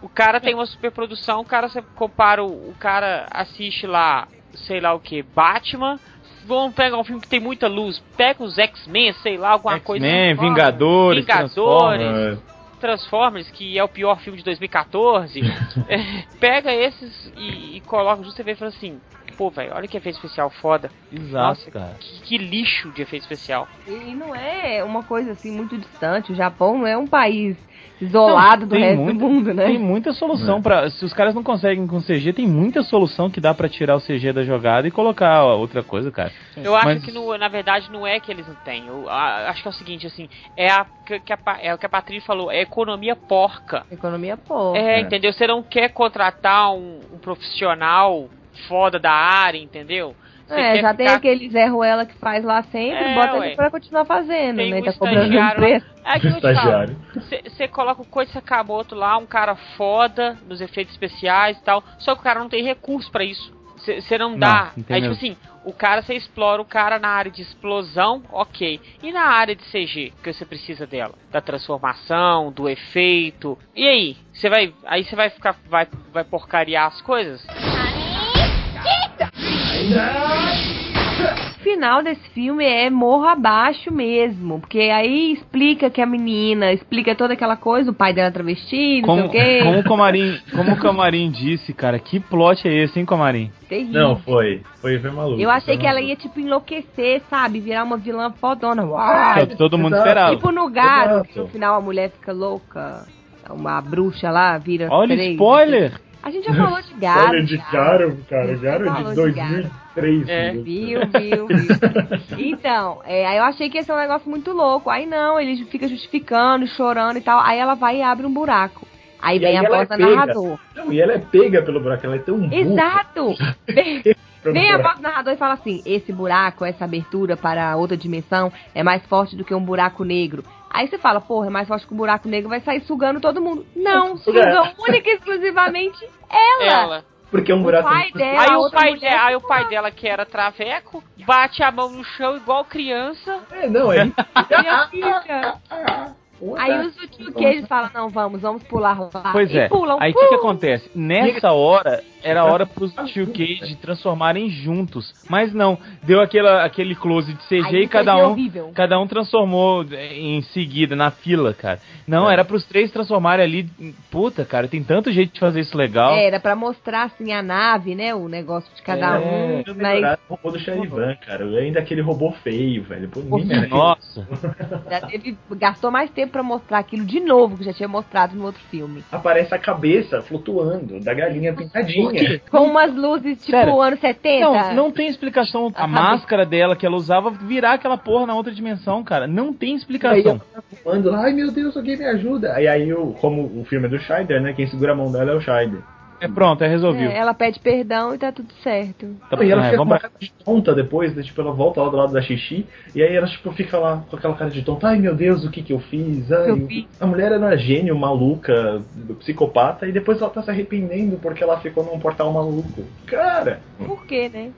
O cara tem uma superprodução, o cara você compara, o, o cara assiste lá, sei lá o que, Batman. Vamos pegar um filme que tem muita luz, pega os X-Men, sei lá, alguma coisa. X-Men, Vingadores, Vingadores, Transformers. Transformers, que é o pior filme de 2014. é, pega esses e, e coloca junto e vê e fala assim: pô, velho, olha que efeito especial foda. Exato, Nossa, cara. Que, que lixo de efeito especial. E não é uma coisa assim muito distante. O Japão não é um país isolado Não, do tem resto muito- do mundo, né? Tem muita solução É. pra. Se os caras não conseguem com CG, tem muita solução que dá pra tirar o CG da jogada e colocar outra coisa, cara. Eu acho Mas- que no- na verdade não é que eles não têm. Eu a- acho que é o seguinte, assim, é, a, que, a é o que a Patrícia falou, é economia porca. Economia. É, É. entendeu? Você não quer contratar um, um profissional foda da área, entendeu? Você É, já tem ficar- aquele Zé Ruela que faz lá sempre, É, bota ué. ele pra continuar fazendo, Tem né? um Tá cobrando um preço. É que Estagiário. Você coloca o Coisa Sakamoto lá, um cara foda nos efeitos especiais e tal, só que o cara não tem recurso pra isso. Você não dá. não tem Aí, tipo assim, o cara, você explora o cara na área de explosão, ok. E na área de CG, que você precisa dela? Da transformação, do efeito. E aí? Você vai. Aí você vai ficar. Vai, vai porcariar as coisas? O final desse filme é morro abaixo mesmo, porque aí explica que a menina, explica toda aquela coisa, o pai dela é travesti, não Como, sei o quê. como o Comarim, como o Camarim disse, cara, que plot é esse, hein, Comarim? Terrível. Não, foi. Foi, foi maluco. Eu achei que ela maluco. ia, tipo, enlouquecer, sabe? Virar uma vilã fodona. Uau! Todo, todo mundo exato. esperava. Tipo no gato, que no final a mulher fica louca. Uma bruxa lá vira Olha o três. spoiler! A gente já falou de gato. Olha de. Garo, cara. Garo é de de Garo. 2003. É. Viu, viu, viu. Então, é, aí eu achei que ia ser um negócio muito louco. Aí não, ele fica justificando, chorando e tal. Aí ela vai e abre um buraco. Aí E vem aí a ela voz é da pega. narrador. Não, e ela é pega pelo buraco, ela é tão. Exato! Vem, a voz do narrador e fala assim: esse buraco, essa abertura para outra dimensão é mais forte do que um buraco negro. Aí você fala, porra, é mais forte que um buraco negro, vai sair sugando todo mundo. Não, suga única e exclusivamente ela. Ela. Porque é um O buraco. pai dela, Aí o, pai de- aí o pai dela, que era traveco, bate a mão no chão igual criança. É, não, é. Minha filha. Aí os tio que eles falam, não, vamos, vamos pular lá. Pois e é. pulam. Aí o que, que acontece? Nessa hora, era hora pros Tio Cage transformarem juntos. Mas não, deu aquela, aquele close de CG Aí e cada um. horrível. Cada um transformou em seguida, na fila, cara. Não, É. era pros três transformarem ali. Puta, cara, tem tanto jeito de fazer isso legal. É, Era pra mostrar assim a nave, né? O negócio de cada É. um. Eu Mas o robô do Charivan, cara. Ainda aquele robô feio, velho. Pô. Nossa. já teve, gastou mais tempo pra mostrar aquilo de novo, que já tinha mostrado no outro filme. Aparece a cabeça flutuando da galinha pintadinha. Com umas luzes tipo Sério? anos 70. Não, não tem explicação. A A máscara dela que ela usava virar aquela porra na outra dimensão, cara. Não tem Aí explicação. ela tá fumando lá, ai meu Deus, alguém me ajuda. Aí, aí o, como o filme é do Scheider, né? Quem segura a mão dela é o Scheider. É pronto, é resolvido. É, ela pede perdão e tá tudo certo. Tá, e ela é, fica com uma pra- cara de tonta depois, né? tipo, ela volta lá do lado da xixi, e aí ela, tipo, fica lá com aquela cara de tonta, ai meu Deus, o que que eu fiz? Ai, Eu fiz. A mulher era gênio, maluca, psicopata, e depois ela tá se arrependendo porque ela ficou num portal maluco. Cara! Por quê, né?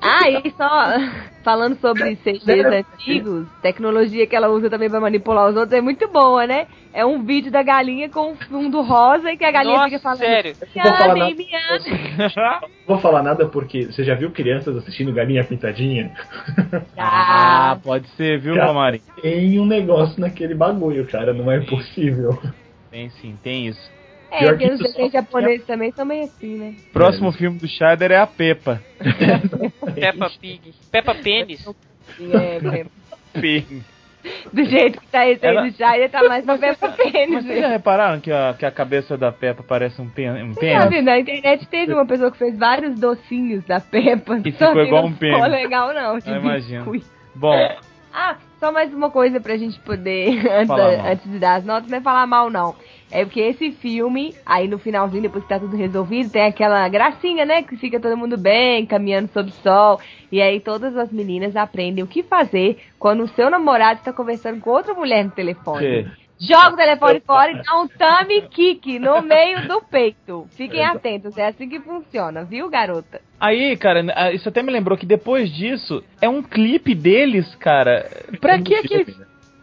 Ah, e só falando sobre CGs antigos, tecnologia que ela usa também pra manipular os outros é muito boa, né? É um vídeo da galinha com fundo rosa e que a galinha Nossa, fica falando. sério. Eu vou falar "Miane, nada. miane." Não vou falar nada porque você já viu crianças assistindo Galinha Pintadinha? Ah, pode ser, viu, Cara. Romari? Tem um negócio naquele bagulho, cara, não é possível. Tem sim, tem isso. É, Pior porque que os desenhos só- japoneses também são meio assim, né? Próximo filme do Scheider é a Peppa. Peppa Pig. Peppa Pênis. É, é. Pig. do jeito que tá recebendo Ela- o Shire, tá mais pra Peppa Pênis. Mas vocês já repararam que a, que a cabeça da Peppa parece um, pen, um pênis? Sabe, na internet teve uma pessoa que fez vários docinhos da Peppa. E ficou que igual não um ficou pênis. legal, não. De Eu imagino. biscuit. Bom, Ah, só mais uma coisa pra gente poder, antes, antes de dar as notas, não é falar mal, não. É porque esse filme, aí no finalzinho, depois que tá tudo resolvido, tem aquela gracinha, né? Que fica todo mundo bem, caminhando sob o sol. E aí todas as meninas aprendem o que fazer quando o seu namorado está conversando com outra mulher no telefone. que? Joga o telefone fora e dá um tummy kick no meio do peito. Fiquem atentos, é assim que funciona, viu, garota? Aí, cara, isso até me lembrou que depois disso é um clipe deles, cara. Pra que aquele.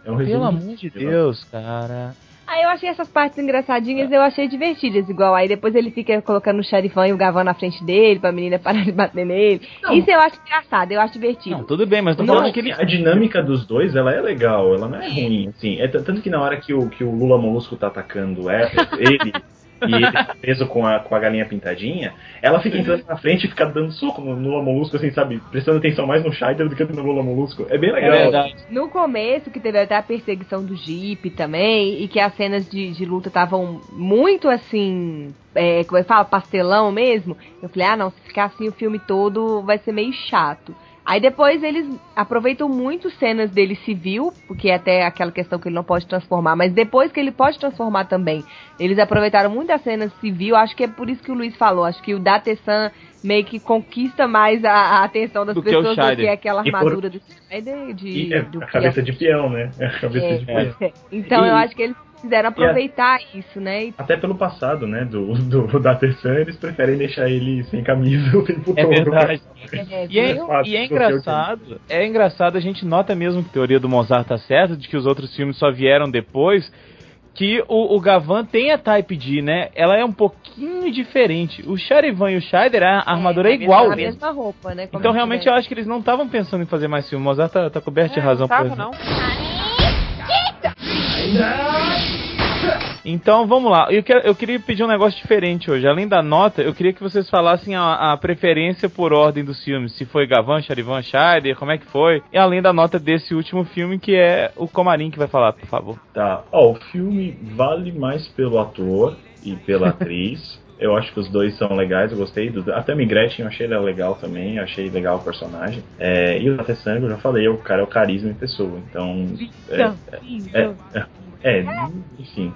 É um resumo Pelo do amor de. Deus, cara. Aí eu achei essas partes engraçadinhas, eu achei divertidas, igual. Aí depois ele fica colocando o xerifão e o gavão na frente dele, pra menina parar de bater nele. Não. Isso eu acho engraçado, eu acho divertido. Não, tudo bem, mas tô Não, falando que ele. A dinâmica dos dois, ela é legal, ela não é ruim, assim. É tanto que na hora que o, que o Lula Molusco tá atacando ela, ele e ele tá preso com a, com a galinha pintadinha, ela fica entrando na frente e fica dando soco no Lula Molusco, assim, sabe? Prestando atenção mais no Scheider do que no Lula Molusco. É bem É legal. verdade. No começo, que teve até a perseguição do Jeep também, e que as cenas de, de luta estavam muito assim. É, como é que fala? Pastelão mesmo. Eu falei, ah não, se ficar assim o filme todo vai ser meio chato. Aí depois eles aproveitam muito cenas dele civil, porque é até aquela questão que ele não pode transformar, mas depois que ele pode transformar também, eles aproveitaram muito as cenas civil, acho que é por isso que o Luiz falou, acho que o Datesan meio que conquista mais a, a atenção das Do que pessoas do Scheider. que aquela E por- armadura do Scheider de, E é do a cabeça peão. de peão, né? É a cabeça É, de peão. é. Então E- eu acho que eles quiseram aproveitar isso, né? E- Até pelo passado, né, do, do Datersan, eles preferem deixar ele sem camisa o tempo É todo. verdade. é, E é, fácil e é engraçado, é engraçado, a gente nota mesmo que a teoria do Mozart tá certa, de que os outros filmes só vieram depois, que o, o Gavan tem a Type D, né? Ela é um pouquinho diferente. O Charivan e o Scheider, a armadura é, é igual. a mesma roupa, né? como Então realmente eu acho que eles não estavam pensando em fazer mais filme. O Mozart tá, tá coberto de É, razão não tava, por não. Então vamos lá. Eu, quero- eu queria pedir um negócio diferente hoje. Além da nota, eu queria que vocês falassem a, a preferência por ordem dos filmes. Se foi Gavan, Charivan, Scheider, como é que foi. E além da nota desse último filme, que é o Comarim que vai falar, por favor. Tá. Ó, o filme vale mais pelo ator e pela atriz. Eu acho que os dois são legais, eu gostei. Do, até a Gretchen eu achei ela legal também, eu achei legal o personagem. É, e o Até Sangue, eu já falei, o cara é o carisma em pessoa. Então. Então, É, é, é, enfim.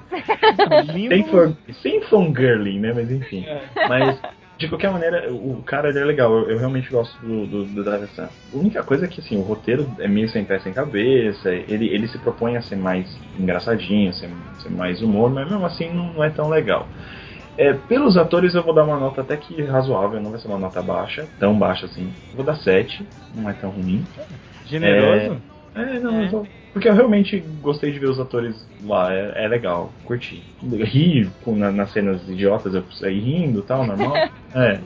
Lindo. Sem, for, sem fangirling, né? Mas enfim. Mas, de qualquer maneira, o cara ele é legal. Eu, eu realmente gosto do, do, do. A única coisa é que, assim, o roteiro é meio sem pé sem cabeça. Ele, ele se propõe a ser mais engraçadinho, ser, ser mais humor, mas mesmo assim não, não é tão legal. É, pelos atores eu vou dar uma nota até que razoável, não vai ser uma nota baixa, tão baixa assim. Vou dar 7, não é tão ruim. Generoso. É, não, eu tô- porque eu realmente gostei de ver os atores lá, é, é legal, curti. Ri com- na- nas cenas idiotas, eu saí rindo e tal, normal. é.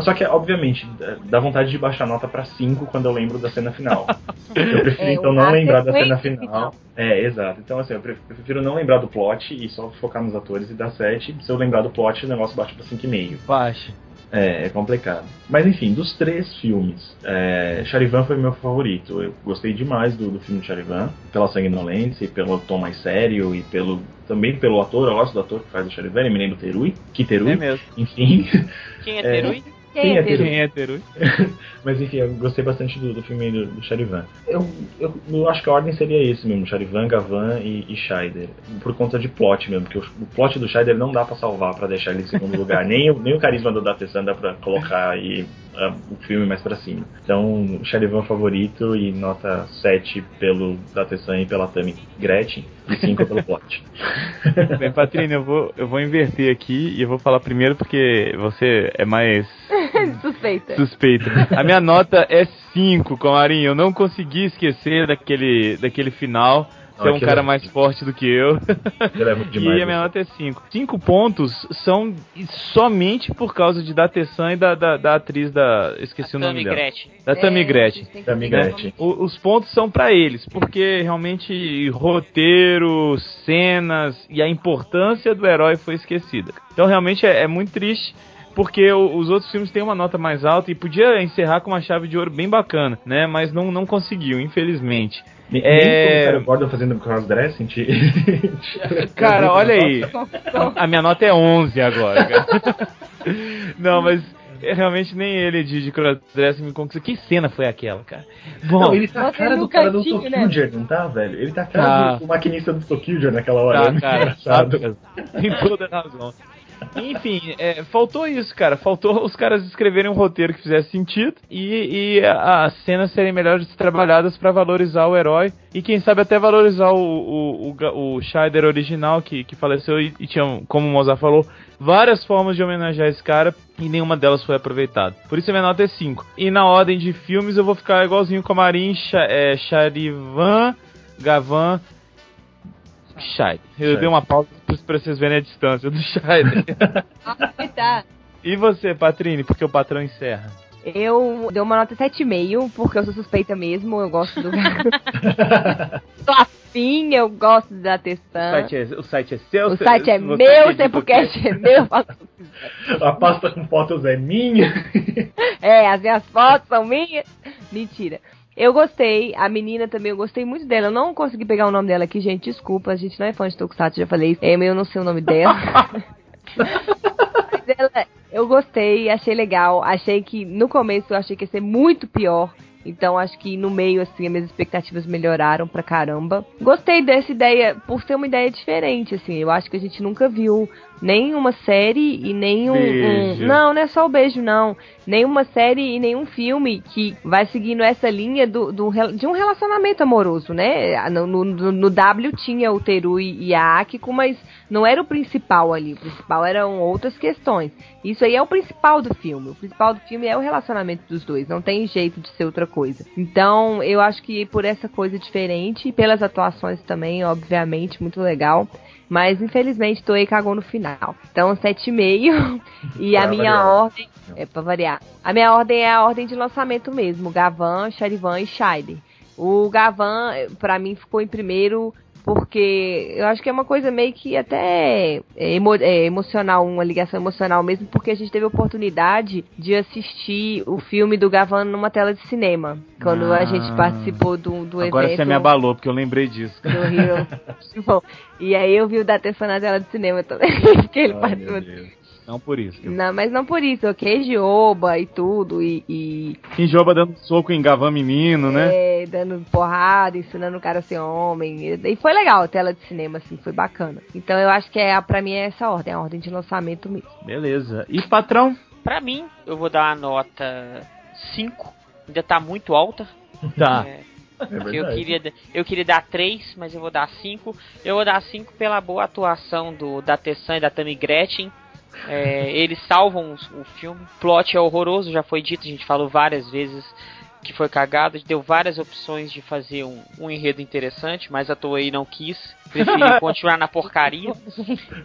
Só que, obviamente, dá vontade de baixar a nota pra 5 quando eu lembro da cena final. Eu prefiro É, então não lembrar da cena final. É, exato. Então, assim, eu pref- eu prefiro não lembrar do plot e só focar nos atores e dar 7. Se eu lembrar do plot, o negócio baixa pra 5,5. Baixa. É, é complicado. Mas enfim, dos três filmes, é, Charivan foi meu favorito. Eu gostei demais do, do filme Charivan, pela sanguinolência e pelo tom mais sério e pelo também pelo ator. Eu gosto do ator que faz o Charivan, ele me lembra o Terui, que Terui, É mesmo. enfim. Quem é É. Terui? Quem é Quem é Teru? Quem é Teru? Mas enfim, eu gostei bastante do, do filme do, do Charivan. Eu, eu, eu acho que a ordem seria esse mesmo, Charivan, Gavan e, e Scheider. Por conta de plot mesmo, porque o, o plot do Scheider não dá pra salvar pra deixar ele em segundo lugar. nem, o, nem o carisma do Datesan dá pra colocar aí o filme mais pra cima. Então, Charivan favorito e nota 7 pelo Datesan e pela Tami Gretchen e 5 pelo plot. Bem, Patrícia, eu vou, eu vou inverter aqui e eu vou falar primeiro porque você é mais Suspeita. suspeito. A minha nota é 5, Comarinho. Eu não consegui esquecer daquele, daquele final. Você é um cara é- mais forte do que eu. Levo demais. e a minha nota é 5. 5 pontos são somente por causa de Datesan e da, da, da atriz da. Esqueci o nome Tammy dela. Gretchen. Da Tammy É, Gretchen. tem que Tammy. Gretchen. O- os pontos são pra eles, porque realmente roteiro, cenas e a importância do herói foi esquecida. Então realmente é, é muito triste. Porque os outros filmes têm uma nota mais alta e podia encerrar com uma chave de ouro bem bacana, né? Mas não, não conseguiu, infelizmente. Nem, É. o Gordon fazendo crossdressing. te- Cara, olha aí. A minha nota é 11 agora, cara. Não, mas é, realmente nem ele de, de crossdressing me conquistou. Que cena foi aquela, cara? Bom, Não, ele tá a Você cara do cara do tinha, Tokyo não tá, velho? Ele tá a cara Tá. do, maquinista do Tokyo naquela hora. é tá, muito cara, engraçado. sabe? Tem toda a razão. Enfim, é, faltou isso, cara. Faltou os caras escreverem um roteiro que fizesse sentido e, e as cenas serem melhores trabalhadas pra valorizar o herói e quem sabe até valorizar o, o, o, o Scheider original que, que faleceu e, e tinha, como o Mozart falou, várias formas de homenagear esse cara e nenhuma delas foi aproveitada. Por isso a minha nota é 5. E na ordem de filmes eu vou ficar igualzinho com a Marin, Cha, é, Charivan, Gavan Scheider. Eu Scheider. dei uma pausa pra vocês verem a distância do Scheider. Tá. e você, Patrine, porque o patrão encerra. Eu dei uma nota 7,5, porque eu sou suspeita mesmo, eu gosto do. Tô afim, eu gosto da O Tessan. site é, o site é seu? O site é você meu, o o Tempocast é meu. o. A pasta com fotos é minha. É, as minhas fotos são minhas. Mentira. Eu gostei, a menina também, eu gostei muito dela. Eu não consegui pegar o nome dela aqui, gente, desculpa. A gente não é fã de Tokusatsu, já falei isso. É, eu não sei o nome dela. Mas ela, eu gostei, achei legal. Achei que no começo eu achei que ia ser muito pior. Então acho que no meio, assim, as minhas expectativas melhoraram pra caramba. Gostei dessa ideia, por ser uma ideia diferente, assim. Eu acho que a gente nunca viu nem uma série e nem um. um- não, não é só o beijo, não. Nenhuma série e nenhum filme que vai seguindo essa linha do, do de um relacionamento amoroso, né? No, no- no- no W tinha o Terui e a Akiko, mas não era o principal ali. O principal eram outras questões. Isso aí é o principal do filme. O principal do filme é o relacionamento dos dois. Não tem jeito de ser outra coisa. Então, eu acho que por essa coisa diferente, e pelas atuações também, obviamente, muito legal. Mas infelizmente Toei cagou no final. Então, 7,5. E a minha variar. ordem. É pra variar. A minha ordem é a ordem de lançamento mesmo: Gavan, Charivan e Shide. O Gavan, pra mim, ficou em primeiro. Porque eu acho que é uma coisa meio que até é, emo- é, emocional, uma ligação emocional mesmo, porque a gente teve a oportunidade de assistir o filme do Gavan numa tela de cinema. Quando a Ah. gente participou do, do Agora evento você me abalou, porque eu lembrei disso. do Hero. Bom, e aí eu vi o da Tefan na tela de cinema também, porque ele Ai, participou. Não por isso. Eu... Não, mas não por isso, ok? Gioba e tudo, e, e Joba dando soco em Gavan menino, né? é, dando porrada, ensinando o cara a ser homem. E, e foi legal a tela de cinema, assim, foi bacana. Então eu acho que é, pra mim é essa ordem, a ordem de lançamento mesmo. Beleza. E patrão? Pra mim, eu vou dar a nota 5. Ainda tá muito alta. Tá. É, É verdade. eu, queria, eu queria dar 3, mas eu vou dar 5. Eu vou dar 5 pela boa atuação do, da Tessan e da Tammy Gretchen. É, eles salvam o filme. O plot é horroroso, já foi dito, a gente falou várias vezes que foi cagado. Deu várias opções de fazer um, um enredo interessante, mas a Toei não quis. Preferiu continuar na porcaria.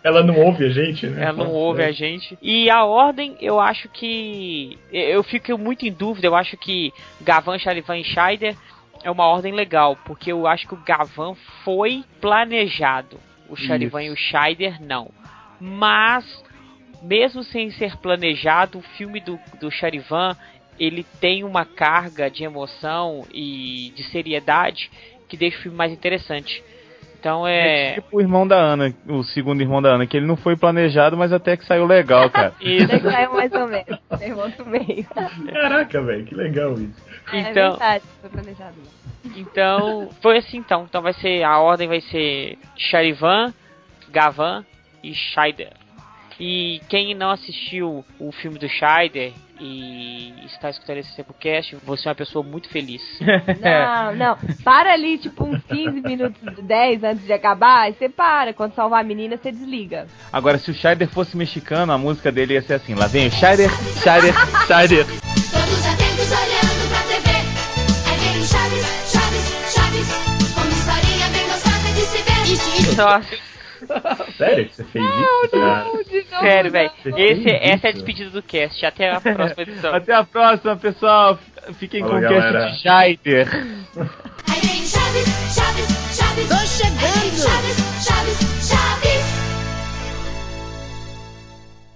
Ela não ouve a gente, né? Ela não ouve é. a gente. E a ordem, eu acho que. Eu fico muito em dúvida. Eu acho que Gavan, Charivan e Scheider é uma ordem legal. Porque eu acho que o Gavan foi planejado. O Charivan Isso. e o Scheider não. Mas, mesmo sem ser planejado, o filme do, do Charivan ele tem uma carga de emoção e de seriedade que deixa o filme mais interessante. Então É é. tipo o irmão da Ana, o segundo irmão da Ana, que ele não foi planejado, mas até que saiu legal, cara. Isso. Até que saiu mais ou menos. Tem outro meio. Caraca, velho, que legal isso. é Então, verdade, foi planejado. Então, foi assim então. Então vai ser. A ordem vai ser Charivan, Gavan e Scheider. E quem não assistiu o filme do Scheider e está escutando esse Sepulcast, você é uma pessoa muito feliz. Não, não. Para ali, tipo, uns 15 minutos, 10 antes de acabar, aí você para. Quando salvar a menina, você desliga. Agora, se o Scheider fosse mexicano, a música dele ia ser assim: lá vem o Scheider, Scheider, Scheider. Todos atentos olhando pra TV. Aí vem o Chaves, Chaves, Chaves. Com historinha bem gostosa de se ver. Nossa, Sério que você fez isso, cara? sério, velho. Essa é a despedida do cast. Até a próxima edição. Até a próxima, pessoal. Fiquem Falou, com o cast de Scheider. Chaves, Chaves, Chaves. Tô chegando. Chaves,